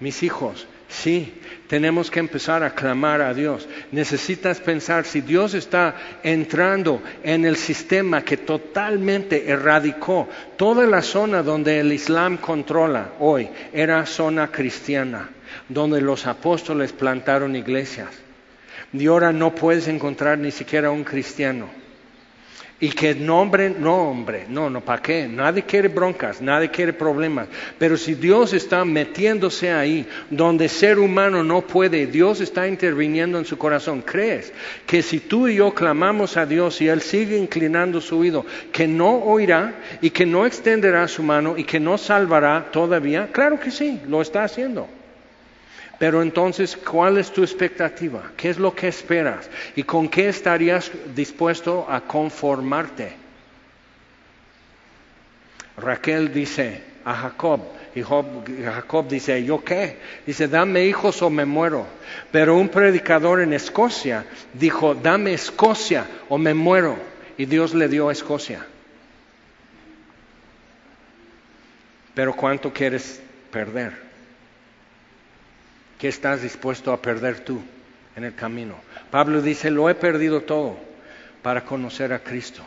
mis hijos. Sí, tenemos que empezar a clamar a Dios. Necesitas pensar si Dios está entrando en el sistema que totalmente erradicó toda la zona donde el Islam controla hoy, era zona cristiana, donde los apóstoles plantaron iglesias y ahora no puedes encontrar ni siquiera un cristiano. Y que nombre, no hombre, no, no, ¿para qué? Nadie quiere broncas, nadie quiere problemas. Pero si Dios está metiéndose ahí, donde ser humano no puede, Dios está interviniendo en su corazón, ¿crees que si tú y yo clamamos a Dios y Él sigue inclinando su oído, que no oirá y que no extenderá su mano y que no salvará todavía? Claro que sí, lo está haciendo. Pero entonces, ¿cuál es tu expectativa? ¿Qué es lo que esperas? ¿Y con qué estarías dispuesto a conformarte? Raquel dice a Jacob, y Jacob dice, ¿yo qué? Dice, dame hijos o me muero. Pero un predicador en Escocia dijo, dame Escocia o me muero. Y Dios le dio Escocia. Pero ¿cuánto quieres perder? ¿Qué estás dispuesto a perder tú en el camino? Pablo dice, lo he perdido todo para conocer a Cristo.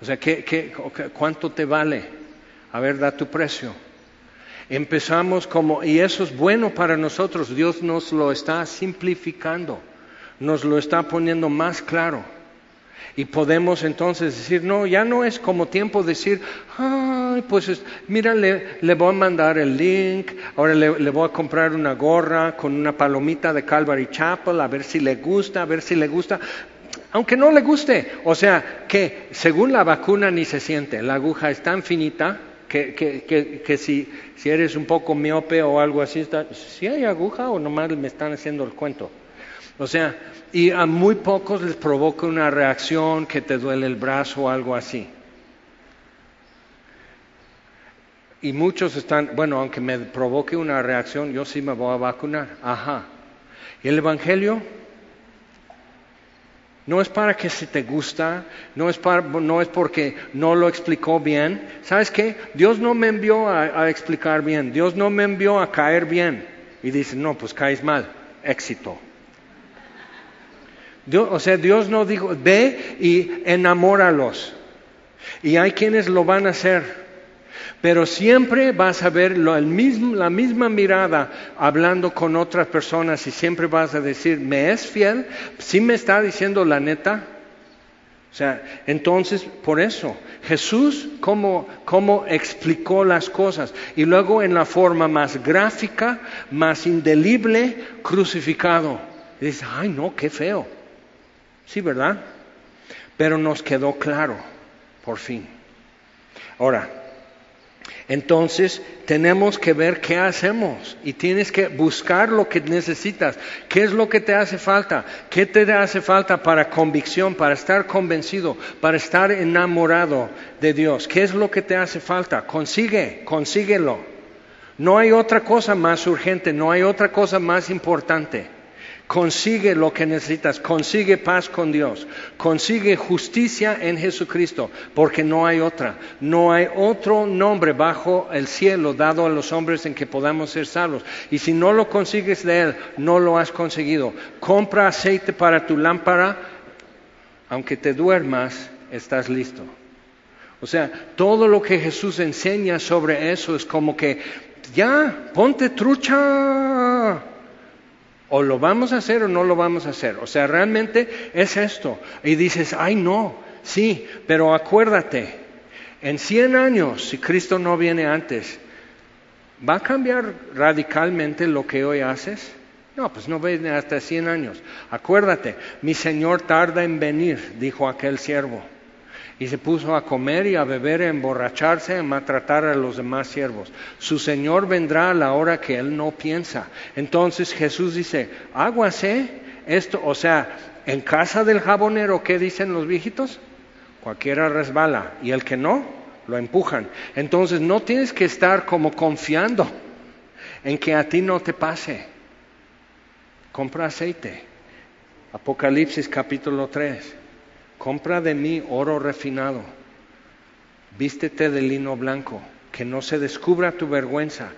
O sea, ¿qué, cuánto te vale? A ver, da tu precio. Empezamos como, y eso es bueno para nosotros, Dios nos lo está simplificando, nos lo está poniendo más claro. Y podemos entonces decir, no, ya no es como tiempo decir, ay, pues mira, le, voy a mandar el link, ahora le, le, voy a comprar una gorra con una palomita de Calvary Chapel, a ver si le gusta, a ver si le gusta. Aunque no le guste, o sea, que según la vacuna ni se siente, la aguja es tan finita que, que, que, que si, si, eres un poco miope o algo así, si hay aguja o nomás me están haciendo el cuento. O sea, y a muy pocos les provoca una reacción que te duele el brazo o algo así. Y muchos están, bueno, aunque me provoque una reacción, yo sí me voy a vacunar. Ajá. ¿Y el Evangelio? No es para que si te gusta, no es, para, no es porque no lo explicó bien. ¿Sabes qué? Dios no me envió a, a explicar bien, Dios no me envió a caer bien. Y dice, no, pues caes mal, éxito o sea, Dios no dijo, ve y enamóralos. Y hay quienes lo van a hacer. Pero siempre vas a ver lo, el mismo, la misma mirada hablando con otras personas y siempre vas a decir, ¿me es fiel? ¿Sí me está diciendo la neta? sea, entonces, por eso, Jesús cómo, cómo explicó las cosas y luego en la forma más gráfica, más indelible, crucificado. Y dice, ay no, qué feo. Sí, ¿verdad? Pero nos quedó claro, por fin. Ahora, entonces tenemos que ver qué hacemos y tienes que buscar lo que necesitas. ¿Qué es lo que te hace falta? ¿Qué te hace falta para convicción, para estar convencido, para estar enamorado de Dios? ¿Qué es lo que te hace falta? Consigue, consíguelo. No hay otra cosa más urgente, no hay otra cosa más importante. Consigue lo que necesitas, consigue paz con Dios, consigue justicia en Jesucristo, porque no hay otra, no hay otro nombre bajo el cielo dado a los hombres en que podamos ser salvos. Y si no lo consigues de Él, no lo has conseguido. Compra aceite para tu lámpara, aunque te duermas, estás listo. O sea, todo lo que Jesús enseña sobre eso es como que, ya, ponte trucha o lo vamos a hacer o no lo vamos a hacer. O sea, realmente es esto. Y dices, ay no, sí, pero acuérdate, en 100 años, si Cristo no viene antes, ¿va a cambiar radicalmente lo que hoy haces? No, pues no viene hasta 100 años. Acuérdate, mi Señor tarda en venir, dijo aquel siervo y se puso a comer y a beber, a emborracharse, a maltratar a los demás siervos. Su Señor vendrá a la hora que él no piensa. Entonces Jesús dice, aguase esto, o sea, en casa del jabonero, ¿qué dicen los viejitos? Cualquiera resbala y el que no, lo empujan. Entonces no tienes que estar como confiando en que a ti no te pase. Compra aceite. Apocalipsis capítulo 3 compra de mí oro refinado, vístete de lino blanco, que no se descubra tu vergüenza.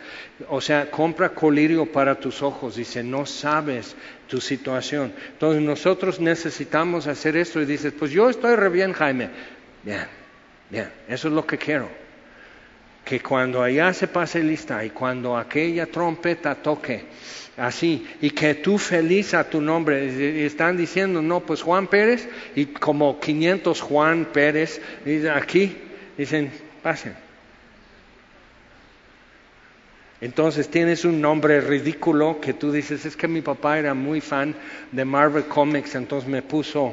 O sea, compra colirio para tus ojos, dice, no sabes tu situación. Entonces nosotros necesitamos hacer esto y dices, pues yo estoy re bien, Jaime. Bien, bien, eso es lo que quiero. Que cuando allá se pase lista y cuando aquella trompeta toque, así, y que tú feliz a tu nombre. Están diciendo, no, pues Juan Pérez, y como 500 Juan Pérez, aquí dicen, pasen. Entonces tienes un nombre ridículo que tú dices, es que mi papá era muy fan de Marvel Comics, entonces me puso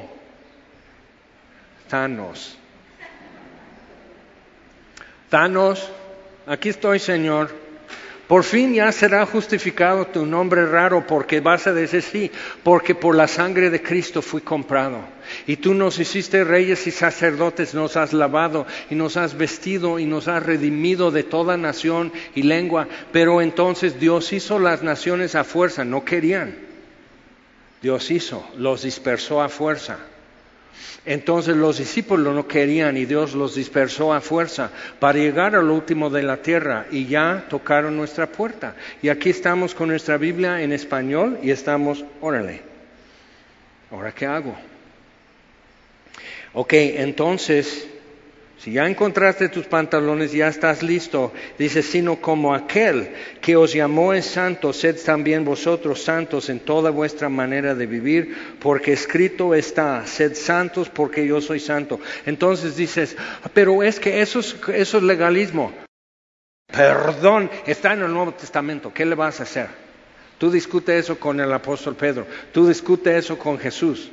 Thanos. Thanos, aquí estoy, Señor. Por fin ya será justificado tu nombre raro porque vas a decir sí, porque por la sangre de Cristo fui comprado. Y tú nos hiciste reyes y sacerdotes, nos has lavado y nos has vestido y nos has redimido de toda nación y lengua. Pero entonces Dios hizo las naciones a fuerza, no querían. Dios hizo, los dispersó a fuerza. Entonces los discípulos no querían y Dios los dispersó a fuerza para llegar al último de la tierra y ya tocaron nuestra puerta. Y aquí estamos con nuestra Biblia en español y estamos, órale, ¿ahora qué hago? Ok, entonces si ya encontraste tus pantalones, ya estás listo. Dice, sino como aquel que os llamó es santo, sed también vosotros santos en toda vuestra manera de vivir, porque escrito está, sed santos porque yo soy santo. Entonces dices, pero es que eso es, eso es legalismo. Perdón, está en el Nuevo Testamento, ¿qué le vas a hacer? Tú discute eso con el apóstol Pedro, tú discute eso con Jesús.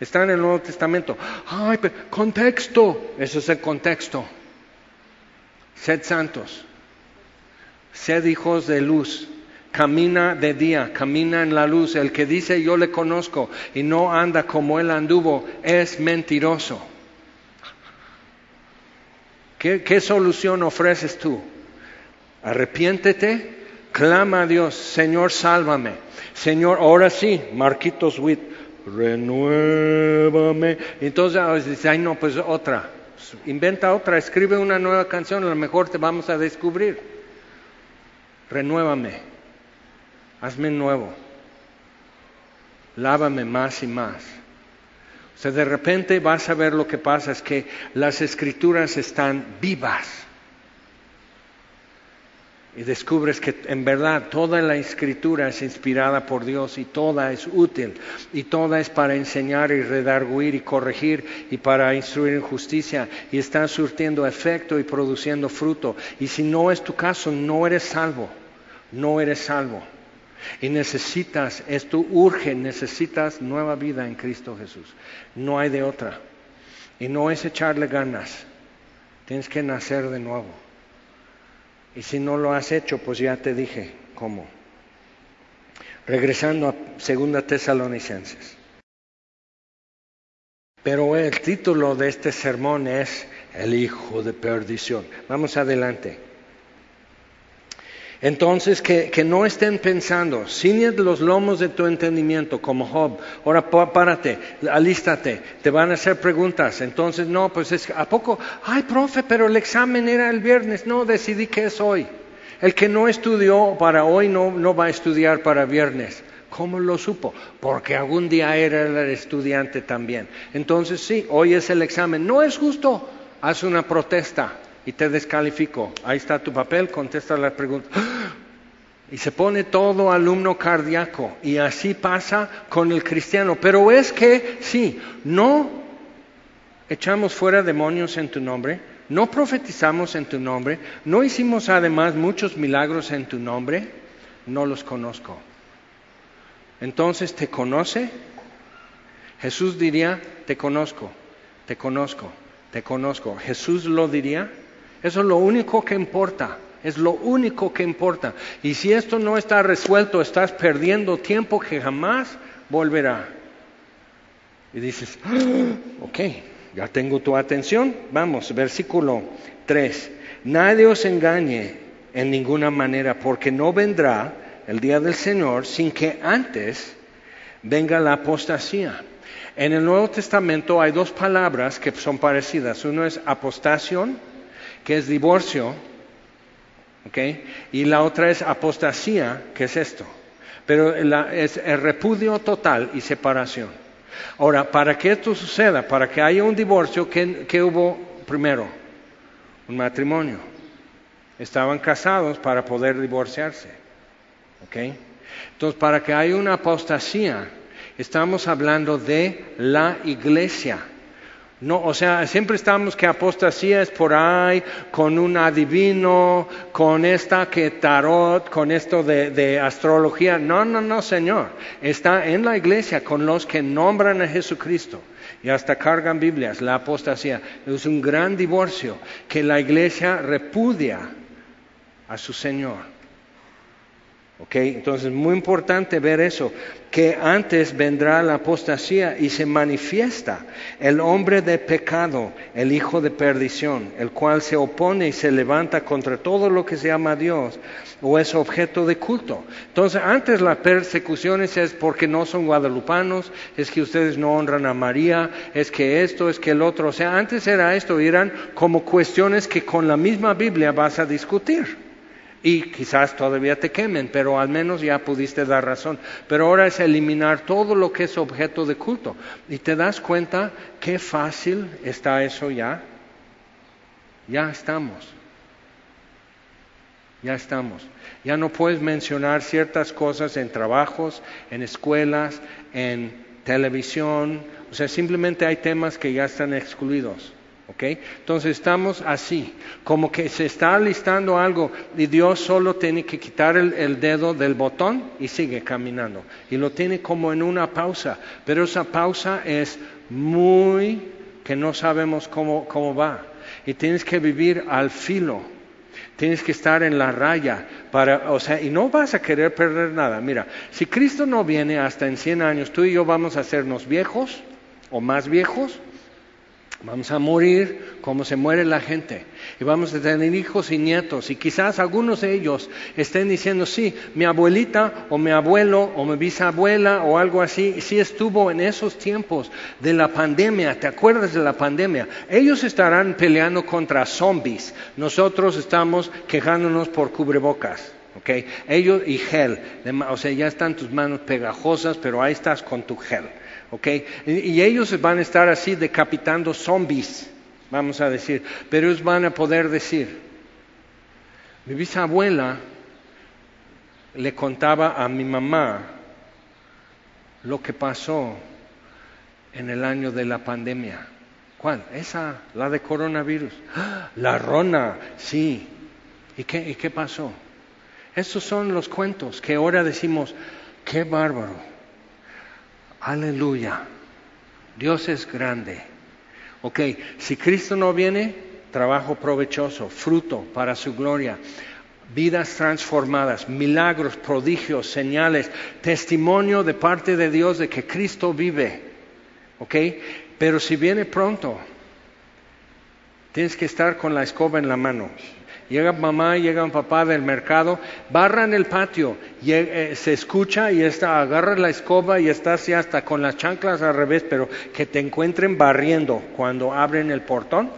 Está en el Nuevo Testamento. Ay, pero contexto. Eso es el contexto. Sed santos. Sed hijos de luz. Camina de día, camina en la luz. El que dice yo le conozco y no anda como él anduvo es mentiroso. ¿Qué, qué solución ofreces tú? Arrepiéntete, clama a Dios, Señor, sálvame. Señor, ahora sí, Marquitos Witt, renuévame. Entonces dice, ay no, pues otra. Inventa otra, escribe una nueva canción, a lo mejor te vamos a descubrir. Renuévame, hazme nuevo, lávame más y más. O sea, de repente vas a ver lo que pasa, es que las escrituras están vivas. Y descubres que en verdad toda la escritura es inspirada por Dios y toda es útil y toda es para enseñar y redarguir y corregir y para instruir en justicia y está surtiendo efecto y produciendo fruto. Y si no es tu caso, no eres salvo, no eres salvo. Y necesitas, esto urge, necesitas nueva vida en Cristo Jesús. No hay de otra. Y no es echarle ganas, tienes que nacer de nuevo. Y si no lo has hecho, pues ya te dije cómo. Regresando a Segunda Tesalonicenses. Pero el título de este sermón es El Hijo de Perdición. Vamos adelante. Entonces, que, no estén pensando, ciñe los lomos de tu entendimiento como Job. Ahora párate, alístate, te van a hacer preguntas. Entonces, no, pues es, ¿a poco? Ay, profe, pero el examen era el viernes. No, decidí que es hoy. El que no estudió para hoy no, no va a estudiar para viernes. ¿Cómo lo supo? Porque algún día era el estudiante también. Entonces, sí, hoy es el examen. No es justo. Haz una protesta y te descalifico. Ahí está tu papel, contesta la pregunta. Y se pone todo alumno cardíaco. Y así pasa con el cristiano. Pero es que, sí, no echamos fuera demonios en tu nombre, no profetizamos en tu nombre, no hicimos además muchos milagros en tu nombre, no los conozco. Entonces, ¿te conoce? Jesús diría, te conozco, te conozco, te conozco. Jesús lo diría. Eso es lo único que importa. Es lo único que importa. Y si esto no está resuelto, estás perdiendo tiempo que jamás volverá. Y dices, ah, ok, ya tengo tu atención. Vamos, versículo 3. Nadie os engañe en ninguna manera, porque no vendrá el día del Señor sin que antes venga la apostasía. En el Nuevo Testamento hay dos palabras que son parecidas. Uno es apostación que es divorcio, y la otra es apostasía, que es esto. Pero es el repudio total y separación. Ahora, para que esto suceda, para que haya un divorcio, ¿qué, hubo primero? Un matrimonio. Estaban casados para poder divorciarse. Entonces, para que haya una apostasía, estamos hablando de la iglesia. No, o sea, siempre estamos que apostasía es por ahí, con un adivino, con esta que tarot, con esto de, de, astrología. No, no, no, Señor. Está en la iglesia con los que nombran a Jesucristo y hasta cargan Biblias. La apostasía es un gran divorcio que la iglesia repudia a su Señor. Okay, entonces, muy importante ver eso, que antes vendrá la apostasía y se manifiesta el hombre de pecado, el hijo de perdición, el cual se opone y se levanta contra todo lo que se llama Dios o es objeto de culto. Entonces, antes las persecuciones es porque no son guadalupanos, es que ustedes no honran a María, es que esto, es que el otro. O sea, antes era esto, eran como cuestiones que con la misma Biblia vas a discutir. Y quizás todavía te quemen, pero al menos ya pudiste dar razón. Pero ahora es eliminar todo lo que es objeto de culto. Y te das cuenta qué fácil está eso ya. Ya estamos. Ya estamos. Ya no puedes mencionar ciertas cosas en trabajos, en escuelas, en televisión. O sea, simplemente hay temas que ya están excluidos. Entonces estamos así, como que se está listando algo y Dios solo tiene que quitar el, dedo del botón y sigue caminando. Y lo tiene como en una pausa, pero esa pausa es muy que no sabemos cómo, cómo va. Y tienes que vivir al filo, tienes que estar en la raya para, o sea, y no vas a querer perder nada. Mira, si Cristo no viene hasta en 100 años, tú y yo vamos a hacernos viejos o más viejos Vamos a morir como se muere la gente. Y vamos a tener hijos y nietos. Y quizás algunos de ellos estén diciendo, sí, mi abuelita o mi abuelo o mi bisabuela o algo así, sí estuvo en esos tiempos de la pandemia. ¿Te acuerdas de la pandemia? Ellos estarán peleando contra zombies. Nosotros estamos quejándonos por cubrebocas. ¿ok? Ellos y gel. O sea, ya están tus manos pegajosas, pero ahí estás con tu gel. Y, ellos van a estar así decapitando zombies, vamos a decir, pero ellos van a poder decir, Mi bisabuela le contaba a mi mamá lo que pasó en el año de la pandemia. ¿Cuál? Esa, la de coronavirus. La rona, sí. ¿Y qué, ¿Y qué pasó? Estos son los cuentos que ahora decimos, qué bárbaro. Aleluya. Dios es grande. Ok, si Cristo no viene, trabajo provechoso, fruto para su gloria, vidas transformadas, milagros, prodigios, señales, testimonio de parte de Dios de que Cristo vive. ¿Ok? Pero si viene pronto, tienes que estar con la escoba en la mano. Llega mamá, llega papá del mercado, barran el patio, y, eh, se escucha y está, agarra la escoba y está así hasta con las chanclas al revés, pero que te encuentren barriendo cuando abren el portón.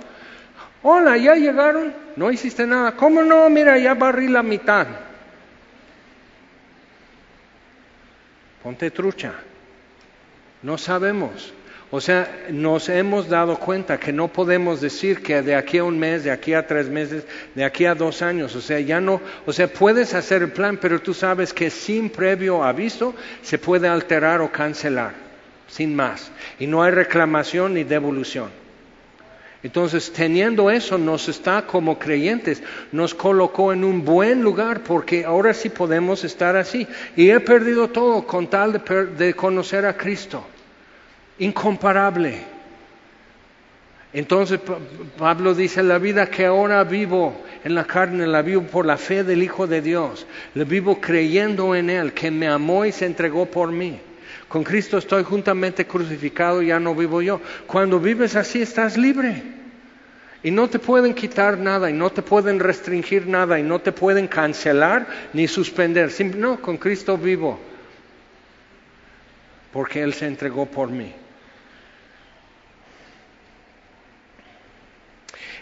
Hola, ya llegaron, no hiciste nada. ¿Cómo no? Mira, ya barrí la mitad. Ponte trucha. No sabemos. O sea, nos hemos dado cuenta que no podemos decir que de aquí a un mes, de aquí a tres meses, de aquí a dos años, o sea, ya no, o sea, puedes hacer el plan, pero tú sabes que sin previo aviso se puede alterar o cancelar, sin más. Y no hay reclamación ni devolución. Entonces, teniendo eso, nos está como creyentes, nos colocó en un buen lugar porque ahora sí podemos estar así. Y he perdido todo con tal de, de conocer a Cristo incomparable. Entonces Pablo dice, la vida que ahora vivo en la carne, la vivo por la fe del Hijo de Dios, la vivo creyendo en Él, que me amó y se entregó por mí. Con Cristo estoy juntamente crucificado, ya no vivo yo. Cuando vives así estás libre. Y no te pueden quitar nada, y no te pueden restringir nada, y no te pueden cancelar ni suspender. No, con Cristo vivo, porque Él se entregó por mí.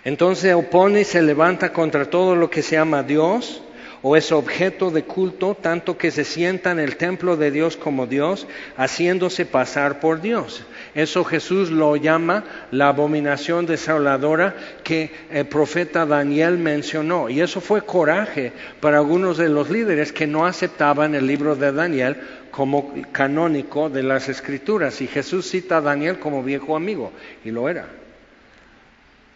Entonces opone y se levanta contra todo lo que se llama Dios o es objeto de culto, tanto que se sienta en el templo de Dios como Dios, haciéndose pasar por Dios. Eso Jesús lo llama la abominación desoladora que el profeta Daniel mencionó. Y eso fue coraje para algunos de los líderes que no aceptaban el libro de Daniel como canónico de las escrituras. Y Jesús cita a Daniel como viejo amigo, y lo era.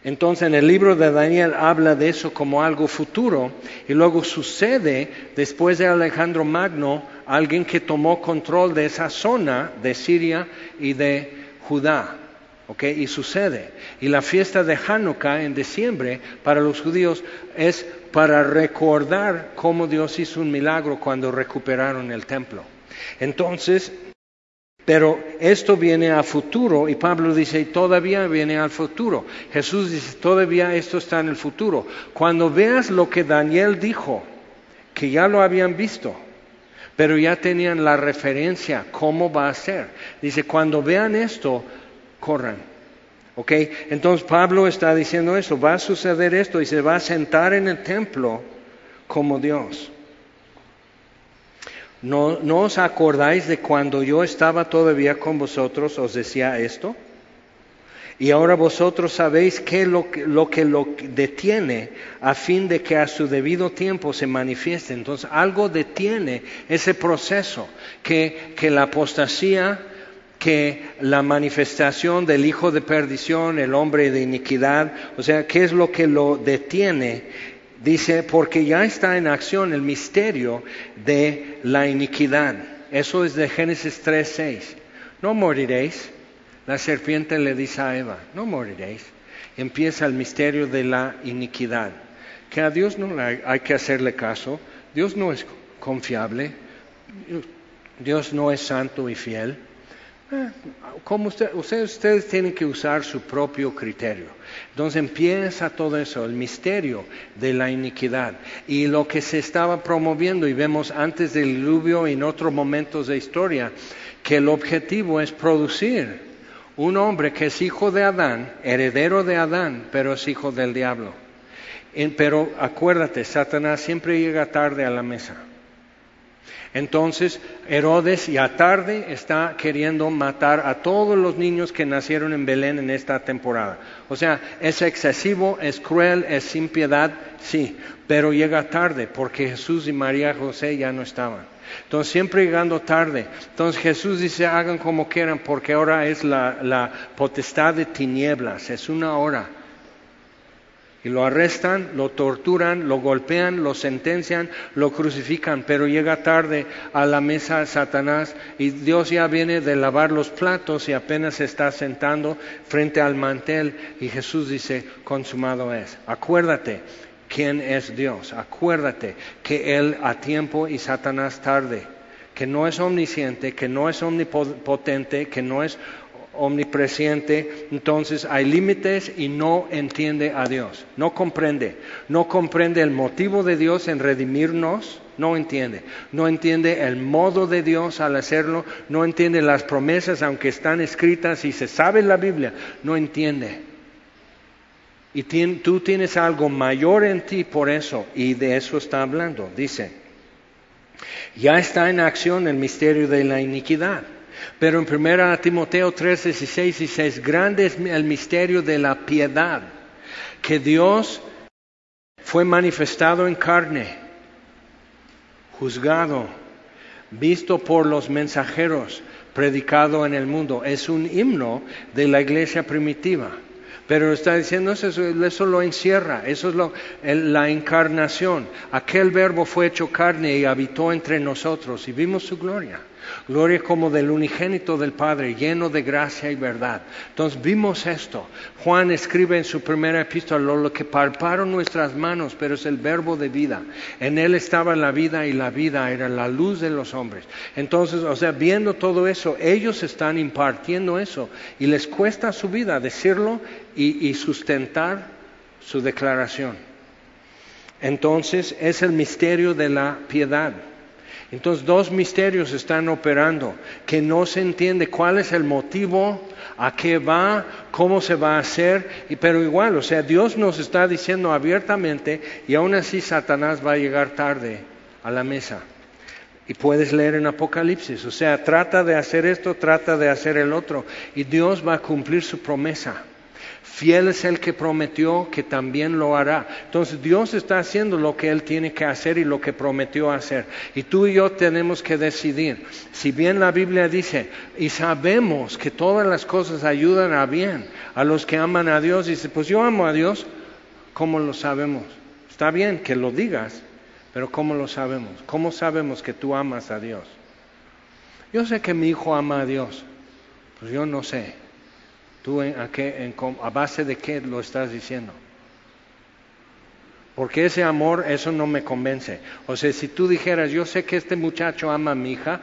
Entonces en el libro de Daniel habla de eso como algo futuro y luego sucede después de Alejandro Magno alguien que tomó control de esa zona de Siria y de Judá. ¿okay? Y sucede. Y la fiesta de Hanukkah en diciembre para los judíos es para recordar cómo Dios hizo un milagro cuando recuperaron el templo. Entonces, pero esto viene a futuro y Pablo dice, todavía viene al futuro. Jesús dice, todavía esto está en el futuro. Cuando veas lo que Daniel dijo, que ya lo habían visto, pero ya tenían la referencia, cómo va a ser. Dice, cuando vean esto, corran. ¿Ok? Entonces Pablo está diciendo eso, va a suceder esto y se va a sentar en el templo como Dios. ¿No, os acordáis de cuando yo estaba todavía con vosotros, os decía esto? Y ahora vosotros sabéis qué lo, lo que lo detiene a fin de que a su debido tiempo se manifieste. Entonces algo detiene ese proceso, que, que la apostasía, que la manifestación del hijo de perdición, el hombre de iniquidad, o sea, ¿qué es lo que lo detiene? Dice, porque ya está en acción el misterio de la iniquidad. Eso es de Génesis 3:6. No moriréis. La serpiente le dice a Eva, no moriréis. Empieza el misterio de la iniquidad. Que a Dios no hay que hacerle caso. Dios no es confiable. Dios no es santo y fiel. Como ustedes tienen que usar su propio criterio. Entonces empieza todo eso, el misterio de la iniquidad y lo que se estaba promoviendo y vemos antes del diluvio y en otros momentos de historia, que el objetivo es producir un hombre que es hijo de Adán, heredero de Adán, pero es hijo del diablo. pero acuérdate, Satanás siempre llega tarde a la mesa. Entonces Herodes ya tarde está queriendo matar a todos los niños que nacieron en Belén en esta temporada. O sea, es excesivo, es cruel, es sin piedad, sí, pero llega tarde porque Jesús y María José ya no estaban. Entonces siempre llegando tarde. Entonces Jesús dice, hagan como quieran porque ahora es la, la potestad de tinieblas, es una hora y lo arrestan, lo torturan, lo golpean, lo sentencian, lo crucifican, pero llega tarde a la mesa de Satanás y Dios ya viene de lavar los platos y apenas está sentando frente al mantel. Y Jesús dice, consumado es. Acuérdate quién es Dios, acuérdate que Él a tiempo y Satanás tarde. Que no es omnisciente, que no es omnipotente, que no es omnipresente, entonces hay límites y no entiende a Dios, no comprende, no comprende el motivo de Dios en redimirnos, no entiende, no entiende el modo de Dios al hacerlo, no entiende las promesas aunque están escritas y se sabe la Biblia, no entiende. Y tú tienes algo mayor en ti por eso, y de eso está hablando, dice, ya está en acción el misterio de la iniquidad. Pero en 1 Timoteo 3, 16 dice, grande es el misterio de la piedad, que Dios fue manifestado en carne, juzgado, visto por los mensajeros, predicado en el mundo. Es un himno de la iglesia primitiva. Pero está diciendo eso, eso lo encierra, eso es lo, la encarnación. Aquel verbo fue hecho carne y habitó entre nosotros y vimos su gloria. Gloria como del unigénito del Padre, lleno de gracia y verdad. Entonces vimos esto. Juan escribe en su primera epístola lo que palparon nuestras manos, pero es el verbo de vida. En él estaba la vida y la vida era la luz de los hombres. Entonces, o sea, viendo todo eso, ellos están impartiendo eso y les cuesta su vida decirlo y, y sustentar su declaración. Entonces es el misterio de la piedad. Entonces dos misterios están operando, que no se entiende cuál es el motivo, a qué va, cómo se va a hacer, pero igual, o sea, Dios nos está diciendo abiertamente y aún así Satanás va a llegar tarde a la mesa. Y puedes leer en Apocalipsis, o sea, trata de hacer esto, trata de hacer el otro, y Dios va a cumplir su promesa. Fiel es el que prometió que también lo hará. Entonces Dios está haciendo lo que Él tiene que hacer y lo que prometió hacer. Y tú y yo tenemos que decidir. Si bien la Biblia dice, y sabemos que todas las cosas ayudan a bien a los que aman a Dios, dice, pues yo amo a Dios, ¿cómo lo sabemos? Está bien que lo digas, pero ¿cómo lo sabemos? ¿Cómo sabemos que tú amas a Dios? Yo sé que mi hijo ama a Dios, pues yo no sé. ¿Tú a, qué, a base de qué lo estás diciendo? Porque ese amor, eso no me convence. O sea, si tú dijeras, yo sé que este muchacho ama a mi hija,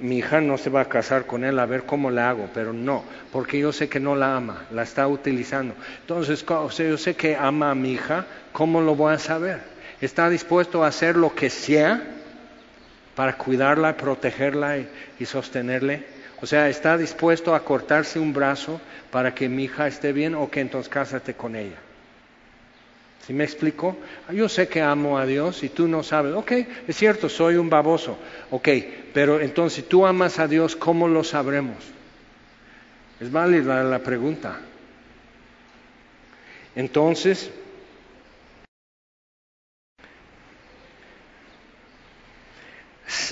mi hija no se va a casar con él a ver cómo le hago, pero no, porque yo sé que no la ama, la está utilizando. Entonces, o sea, yo sé que ama a mi hija, ¿cómo lo voy a saber? ¿Está dispuesto a hacer lo que sea para cuidarla, protegerla y, y sostenerle? O sea, ¿está dispuesto a cortarse un brazo para que mi hija esté bien o que entonces cásate con ella? ¿Sí me explico? Yo sé que amo a Dios y tú no sabes. Ok, es cierto, soy un baboso. Ok, pero entonces tú amas a Dios, ¿cómo lo sabremos? Es válida la pregunta. Entonces,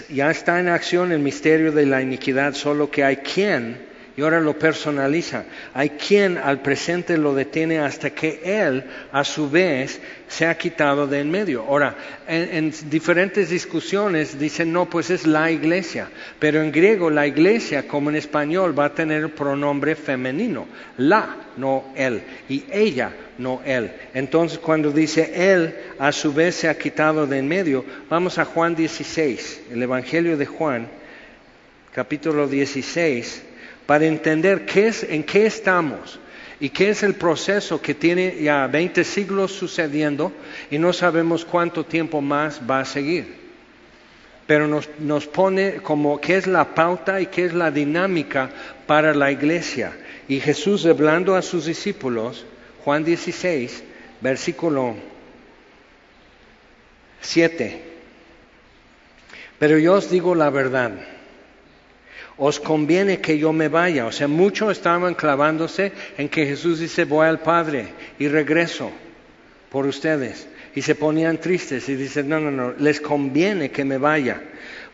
ya está en acción el misterio de la iniquidad, solo que hay quien y ahora lo personaliza. Hay quien al presente lo detiene hasta que él, a su vez, se ha quitado de en medio. Ahora, en, diferentes discusiones dicen, no, pues es la iglesia. Pero en griego, la iglesia, como en español, va a tener pronombre femenino. La, no él. Y ella, no él. Entonces, cuando dice él, a su vez se ha quitado de en medio, vamos a Juan 16, el Evangelio de Juan, capítulo 16 para entender qué es, en qué estamos y qué es el proceso que tiene ya 20 siglos sucediendo y no sabemos cuánto tiempo más va a seguir. Pero nos, nos pone como qué es la pauta y qué es la dinámica para la iglesia. Y Jesús hablando a sus discípulos, Juan 16, versículo 7. Pero yo os digo la verdad. Os conviene que yo me vaya. O sea, muchos estaban clavándose en que Jesús dice, voy al Padre y regreso por ustedes. Y se ponían tristes y dicen, no, no, no, les conviene que me vaya.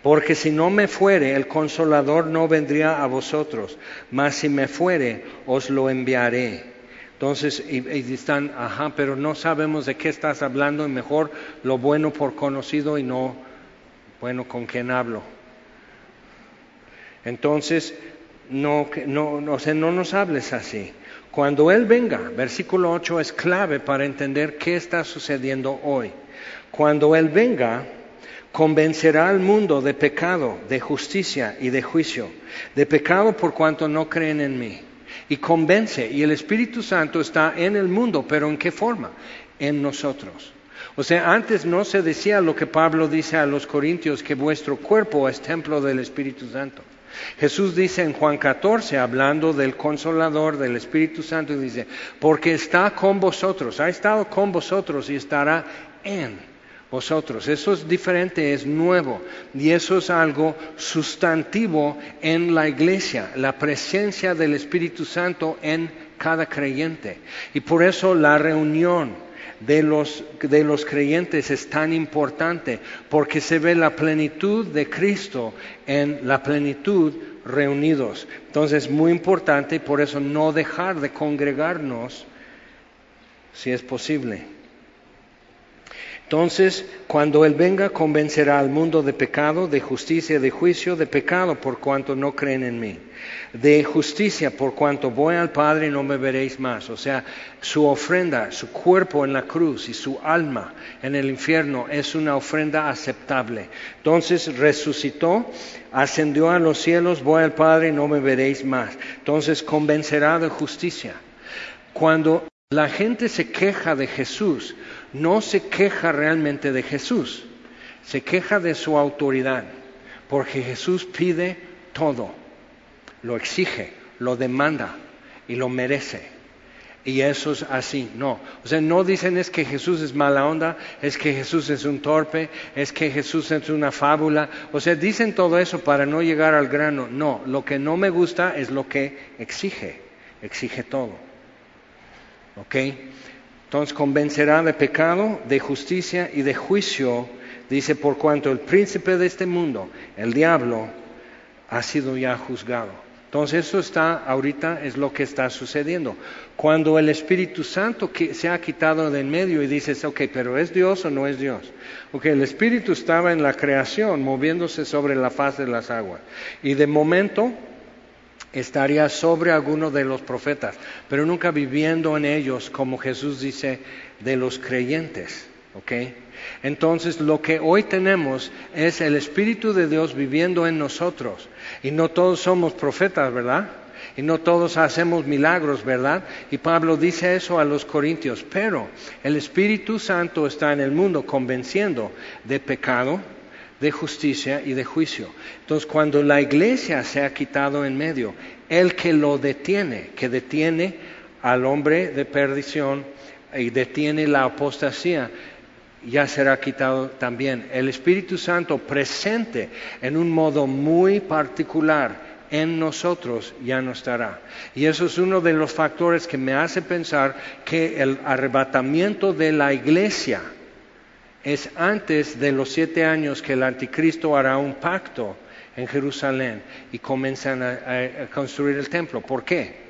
Porque si no me fuere, el consolador no vendría a vosotros. Mas si me fuere, os lo enviaré. Entonces, y, y, están, ajá, pero no sabemos de qué estás hablando, y mejor lo bueno por conocido y no bueno con quién hablo. Entonces, no, no, no, o no nos hables así. Cuando Él venga, versículo 8 es clave para entender qué está sucediendo hoy. Cuando Él venga, convencerá al mundo de pecado, de justicia y de juicio. De pecado por cuanto no creen en mí. Y convence, y el Espíritu Santo está en el mundo, pero ¿en qué forma? En nosotros. O sea, antes no se decía lo que Pablo dice a los Corintios, que vuestro cuerpo es templo del Espíritu Santo. Jesús dice en Juan 14, hablando del consolador del Espíritu Santo, dice, porque está con vosotros, ha estado con vosotros y estará en vosotros. Eso es diferente, es nuevo y eso es algo sustantivo en la iglesia, la presencia del Espíritu Santo en cada creyente. Y por eso la reunión de los, de los creyentes es tan importante, porque se ve la plenitud de Cristo en la plenitud reunidos. Entonces es muy importante y por eso no dejar de congregarnos si es posible. Entonces, cuando Él venga, convencerá al mundo de pecado, de justicia, de juicio, de pecado por cuanto no creen en mí, de justicia por cuanto voy al Padre y no me veréis más. O sea, su ofrenda, su cuerpo en la cruz y su alma en el infierno es una ofrenda aceptable. Entonces resucitó, ascendió a los cielos, voy al Padre y no me veréis más. Entonces convencerá de justicia. Cuando la gente se queja de Jesús, no se queja realmente de Jesús, se queja de su autoridad, porque Jesús pide todo, lo exige, lo demanda y lo merece. Y eso es así, no. O sea, no dicen es que Jesús es mala onda, es que Jesús es un torpe, es que Jesús es una fábula. O sea, dicen todo eso para no llegar al grano. No, lo que no me gusta es lo que exige, exige todo. ¿Ok? Entonces convencerá de pecado, de justicia y de juicio, dice, por cuanto el príncipe de este mundo, el diablo, ha sido ya juzgado. Entonces eso está, ahorita es lo que está sucediendo. Cuando el Espíritu Santo se ha quitado de en medio y dices, ok, pero ¿es Dios o no es Dios? Ok, el Espíritu estaba en la creación, moviéndose sobre la faz de las aguas. Y de momento estaría sobre alguno de los profetas, pero nunca viviendo en ellos, como Jesús dice, de los creyentes. ¿Ok? Entonces lo que hoy tenemos es el Espíritu de Dios viviendo en nosotros. Y no todos somos profetas, ¿verdad? Y no todos hacemos milagros, ¿verdad? Y Pablo dice eso a los corintios. Pero el Espíritu Santo está en el mundo convenciendo de pecado, de justicia y de juicio. Entonces, cuando la iglesia se ha quitado en medio, el que lo detiene, que detiene al hombre de perdición y detiene la apostasía, ya será quitado también. El Espíritu Santo presente en un modo muy particular en nosotros ya no estará. Y eso es uno de los factores que me hace pensar que el arrebatamiento de la iglesia, es antes de los siete años que el anticristo hará un pacto en Jerusalén y comienzan a, construir el templo. ¿Por qué?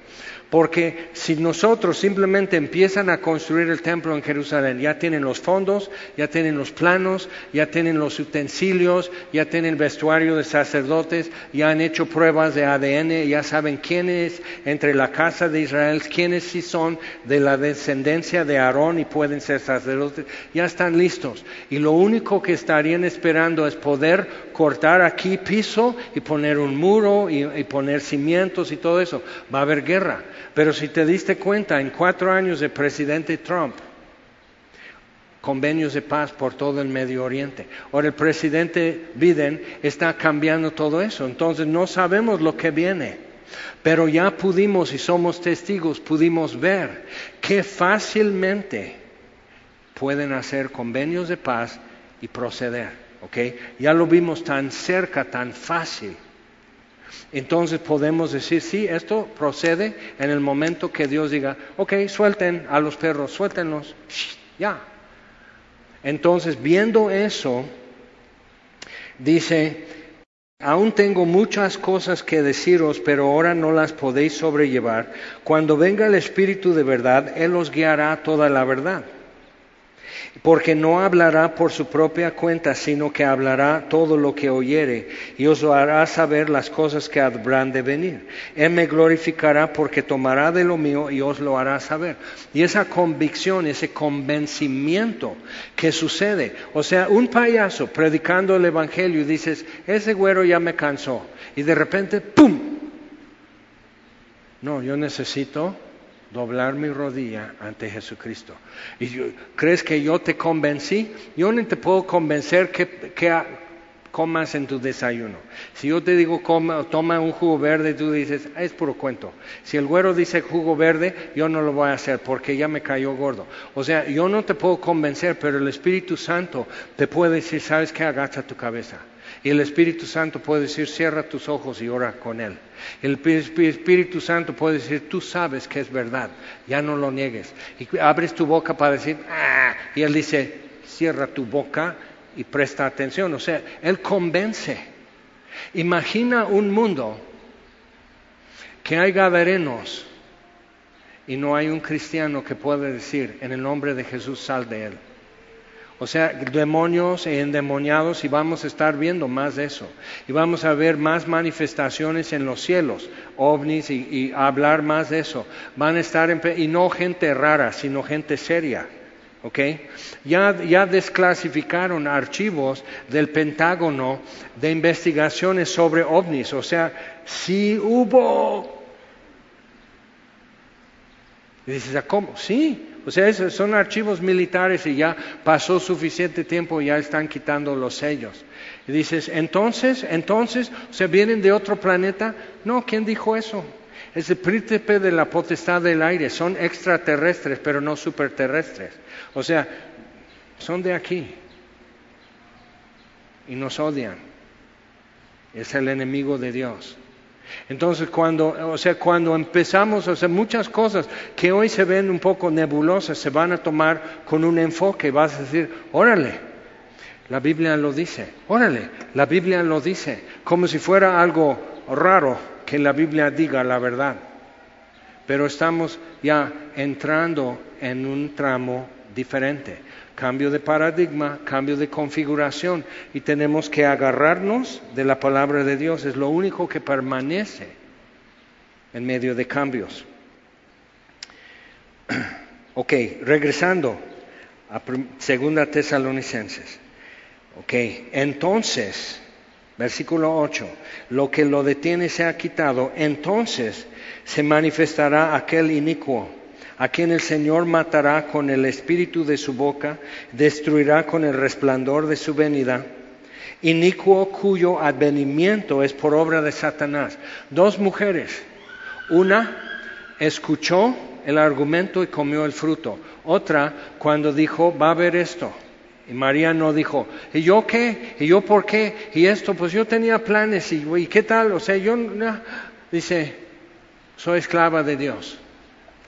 Porque si nosotros simplemente empiezan a construir el templo en Jerusalén, ya tienen los fondos, ya tienen los planos, ya tienen los utensilios, ya tienen el vestuario de sacerdotes, ya han hecho pruebas de ADN, ya saben quiénes entre la casa de Israel, quiénes sí son de la descendencia de Aarón y pueden ser sacerdotes, ya están listos. Y lo único que estarían esperando es poder cortar aquí piso y poner un muro y, y poner cimientos y todo eso. Va a haber guerra. Pero si te diste cuenta, en cuatro años de presidente Trump, convenios de paz por todo el Medio Oriente. Ahora el presidente Biden está cambiando todo eso, entonces no sabemos lo que viene. Pero ya pudimos y somos testigos, pudimos ver que fácilmente pueden hacer convenios de paz y proceder. ¿ok? Ya lo vimos tan cerca, tan fácil. Entonces podemos decir, sí, esto procede en el momento que Dios diga, ok, suelten a los perros, suéltenlos, ya. Entonces, viendo eso, dice, aún tengo muchas cosas que deciros, pero ahora no las podéis sobrellevar. Cuando venga el Espíritu de verdad, Él os guiará toda la verdad porque no hablará por su propia cuenta, sino que hablará todo lo que oyere, y os hará saber las cosas que habrán de venir. Él me glorificará porque tomará de lo mío y os lo hará saber. Y esa convicción, ese convencimiento que sucede, o sea, un payaso predicando el Evangelio y dices, ese güero ya me cansó, y de repente, ¡pum! No, yo necesito doblar mi rodilla ante Jesucristo. ¿Y crees que yo te convencí? Yo no te puedo convencer que, comas en tu desayuno. Si yo te digo toma un jugo verde, tú dices, ah, es puro cuento. Si el güero dice jugo verde, yo no lo voy a hacer porque ya me cayó gordo. O sea, yo no te puedo convencer, pero el Espíritu Santo te puede decir, ¿sabes qué? Agacha tu cabeza. Y el Espíritu Santo puede decir, cierra tus ojos y ora con Él. El Espíritu Santo puede decir, tú sabes que es verdad, ya no lo niegues. Y abres tu boca para decir, ah, y Él dice, cierra tu boca y presta atención. O sea, Él convence. Imagina un mundo que hay gadarenos y no hay un cristiano que pueda decir, en el nombre de Jesús, sal de Él. O sea, demonios e endemoniados y vamos a estar viendo más de eso. Y vamos a ver más manifestaciones en los cielos, ovnis y, hablar más de eso. Van a estar, en, y no gente rara, sino gente seria. ¿ok? Ya, ya desclasificaron archivos del Pentágono de investigaciones sobre ovnis. O sea, si hubo... Y dices, ¿cómo? Sí, o sea, son archivos militares y ya pasó suficiente tiempo ya están quitando los sellos. Y dices, entonces, entonces, ¿se vienen de otro planeta? No, ¿quién dijo eso? Es el príncipe de la potestad del aire, son extraterrestres, pero no superterrestres. O sea, son de aquí y nos odian. Es el enemigo de Dios. Entonces, cuando, o sea, cuando empezamos a hacer muchas cosas que hoy se ven un poco nebulosas, se van a tomar con un enfoque, vas a decir, órale, la Biblia lo dice, órale, la Biblia lo dice, como si fuera algo raro que la Biblia diga la verdad. Pero estamos ya entrando en un tramo diferente cambio de paradigma, cambio de configuración y tenemos que agarrarnos de la palabra de Dios, es lo único que permanece en medio de cambios. Ok, regresando a segunda Tesalonicenses. Ok, entonces, versículo 8, lo que lo detiene se ha quitado, entonces se manifestará aquel inicuo a quien el Señor matará con el espíritu de su boca, destruirá con el resplandor de su venida, inicuo cuyo advenimiento es por obra de Satanás. Dos mujeres, una escuchó el argumento y comió el fruto, otra cuando dijo, va a haber esto. Y María no dijo, ¿y yo qué? ¿Y yo por qué? ¿Y esto? Pues yo tenía planes y, ¿y qué tal? O sea, yo, dice, soy esclava de Dios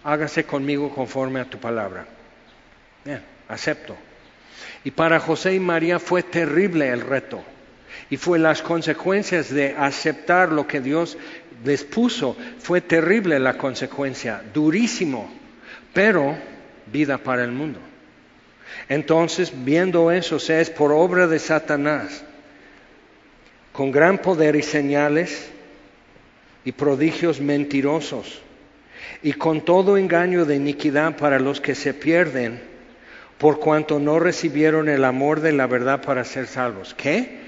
hágase conmigo conforme a tu palabra. Bien, acepto. Y para José y María fue terrible el reto. Y fue las consecuencias de aceptar lo que Dios les puso. Fue terrible la consecuencia, durísimo, pero vida para el mundo. Entonces, viendo eso, sea, es por obra de Satanás, con gran poder y señales y prodigios mentirosos y con todo engaño de iniquidad para los que se pierden, por cuanto no recibieron el amor de la verdad para ser salvos. ¿Qué?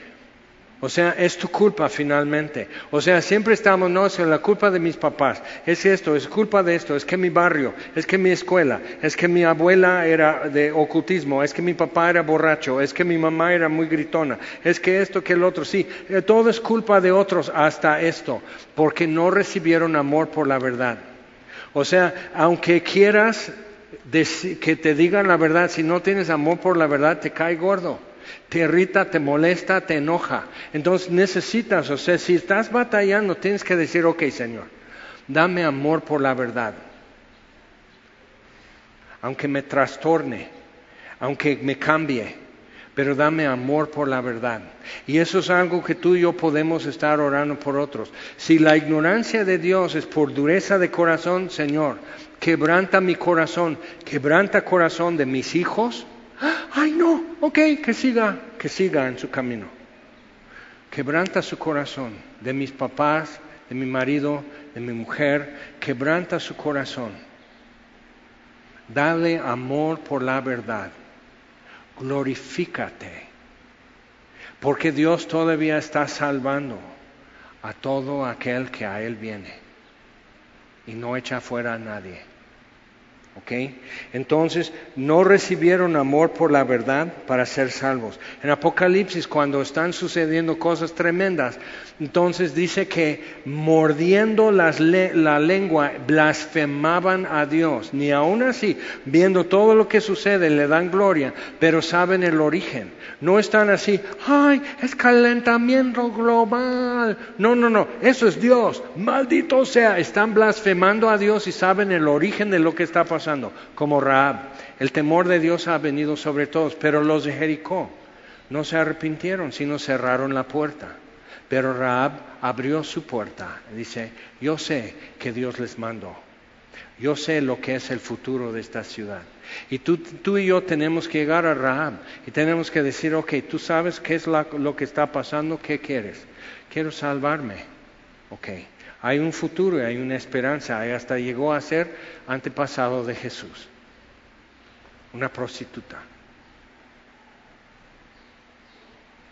O sea, es tu culpa finalmente. O sea, siempre estamos, no, es la culpa de mis papás, es esto, es culpa de esto, es que mi barrio, es que mi escuela, es que mi abuela era de ocultismo, es que mi papá era borracho, es que mi mamá era muy gritona, es que esto, que el otro, sí, eh, todo es culpa de otros hasta esto, porque no recibieron amor por la verdad. O sea, aunque quieras que te digan la verdad, si no tienes amor por la verdad, te cae gordo. Te irrita, te molesta, te enoja. Entonces necesitas, o sea, si estás batallando, tienes que decir, ok, Señor, dame amor por la verdad. Aunque me trastorne, aunque me cambie, pero dame amor por la verdad. Y eso es algo que tú y yo podemos estar orando por otros. Si la ignorancia de Dios es por dureza de corazón, Señor, quebranta mi corazón, quebranta corazón de mis hijos. Ay, no, ok, que siga, que siga en su camino. Quebranta su corazón de mis papás, de mi marido, de mi mujer, quebranta su corazón. Dale amor por la verdad glorifícate, porque Dios todavía está salvando a todo aquel que a Él viene y no echa fuera a nadie. ¿Ok? Entonces, no recibieron amor por la verdad para ser salvos. En Apocalipsis, cuando están sucediendo cosas tremendas, entonces dice que mordiendo las la lengua blasfemaban a Dios. Ni aún así, viendo todo lo que sucede, le dan gloria, pero saben el origen. No están así, ay, es calentamiento global. No, no, no, eso es Dios. Maldito sea, están blasfemando a Dios y saben el origen de lo que está pasando como Raab. El temor de Dios ha venido sobre todos, pero los de Jericó no se arrepintieron, sino cerraron la puerta. Pero Raab abrió su puerta dice, yo sé que Dios les mandó. Yo sé lo que es el futuro de esta ciudad. Y tú, y yo tenemos que llegar a Rahab y tenemos que decir, ok, tú sabes qué es lo que está pasando, ¿qué quieres? Quiero salvarme. Ok, hay un futuro y hay una esperanza. hasta llegó a ser antepasado de Jesús. Una prostituta.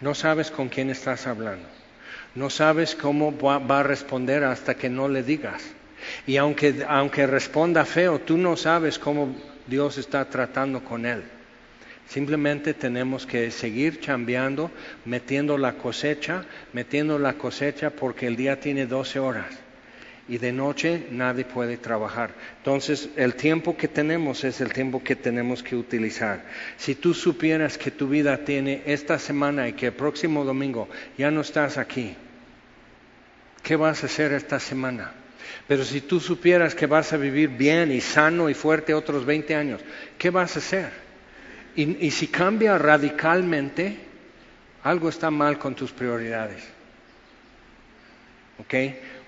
No sabes con quién estás hablando. No sabes cómo va a responder hasta que no le digas. Y aunque, aunque responda feo, tú no sabes cómo Dios está tratando con él. Simplemente tenemos que seguir chambeando, metiendo la cosecha, metiendo la cosecha porque el día tiene 12 horas y de noche nadie puede trabajar. Entonces, el tiempo que tenemos es el tiempo que tenemos que utilizar. Si tú supieras que tu vida tiene esta semana y que el próximo domingo ya no estás aquí, ¿qué vas a hacer esta semana? Pero si tú supieras que vas a vivir bien y sano y fuerte otros 20 años, ¿qué vas a hacer? Y, si cambia radicalmente, algo está mal con tus prioridades. ¿Ok?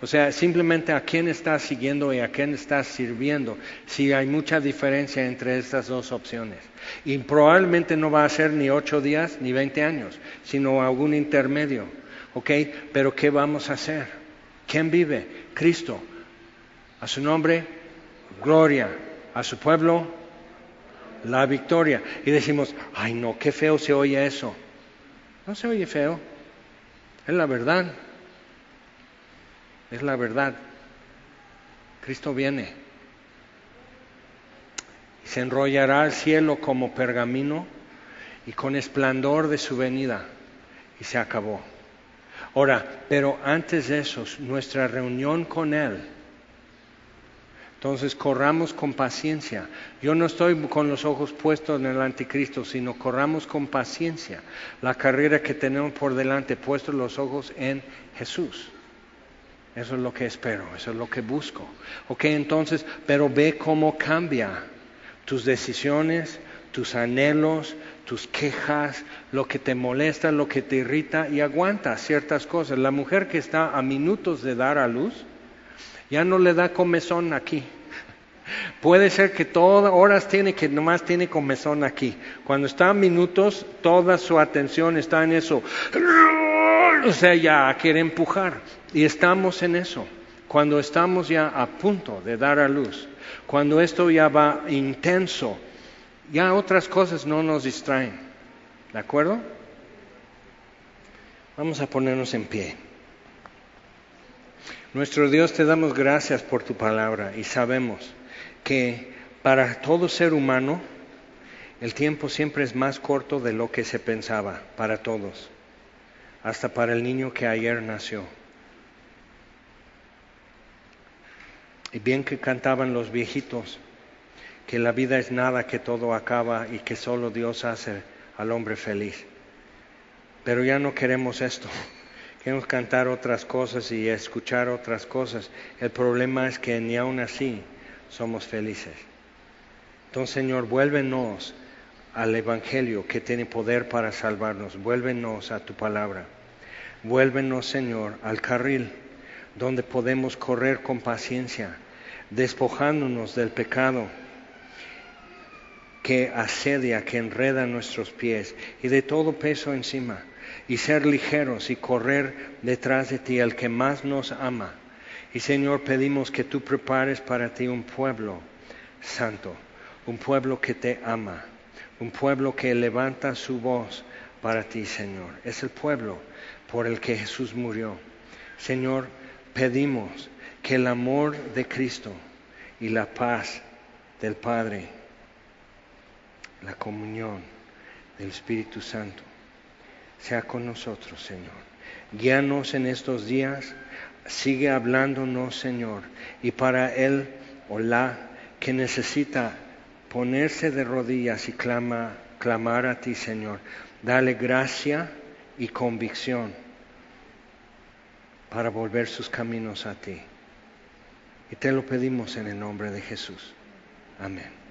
O sea, simplemente a quién estás siguiendo y a quién estás sirviendo, si hay mucha diferencia entre estas dos opciones. Y probablemente no va a ser ni ocho días ni veinte años, sino algún intermedio. ¿Ok? Pero ¿qué vamos a hacer? ¿Quién vive? Cristo. A su nombre, gloria. A su pueblo, la victoria. Y decimos, ay no, qué feo se oye eso. No se oye feo. Es la verdad es la verdad. Cristo viene. Se enrollará el cielo como pergamino y con esplendor de su venida. Y se acabó. Ahora, pero antes de eso, nuestra reunión con Él. Entonces corramos con paciencia. Yo no estoy con los ojos puestos en el anticristo, sino corramos con paciencia la carrera que tenemos por delante, puestos los ojos en Jesús. Eso es lo que espero, eso es lo que busco. Ok, entonces, pero ve cómo cambia tus decisiones, tus anhelos, tus quejas, lo que te molesta, lo que te irrita y aguanta ciertas cosas. La mujer que está a minutos de dar a luz, ya no le da comezón aquí. Puede ser que todas horas tiene que nomás tiene comezón aquí. Cuando está minutos, toda su atención está en eso. O sea, ya quiere empujar. Y estamos en eso. Cuando estamos ya a punto de dar a luz, cuando esto ya va intenso, ya otras cosas no nos distraen. ¿De acuerdo? Vamos a ponernos en pie. Nuestro Dios, te damos gracias por tu palabra y sabemos que para todo ser humano el tiempo siempre es más corto de lo que se pensaba, para todos, hasta para el niño que ayer nació. Y bien que cantaban los viejitos, que la vida es nada, que todo acaba y que solo Dios hace al hombre feliz. Pero ya no queremos esto. Queremos cantar otras cosas y escuchar otras cosas. El problema es que ni aún así somos felices. Entonces, Señor, vuélvenos al Evangelio que tiene poder para salvarnos. Vuélvenos a tu palabra. Vuélvenos, Señor, al carril donde podemos correr con paciencia, despojándonos del pecado que asedia, que enreda nuestros pies y de todo peso encima y ser ligeros y correr detrás de ti, el que más nos ama. Y Señor, pedimos que tú prepares para ti un pueblo santo, un pueblo que te ama, un pueblo que levanta su voz para ti, Señor. Es el pueblo por el que Jesús murió. Señor, pedimos que el amor de Cristo y la paz del Padre, la comunión del Espíritu Santo, sea con nosotros, Señor. Guíanos en estos días, sigue hablándonos, Señor, y para él o la que necesita ponerse de rodillas y clama, clamar a ti, Señor, dale gracia y convicción para volver sus caminos a ti. Y te lo pedimos en el nombre de Jesús. Amén.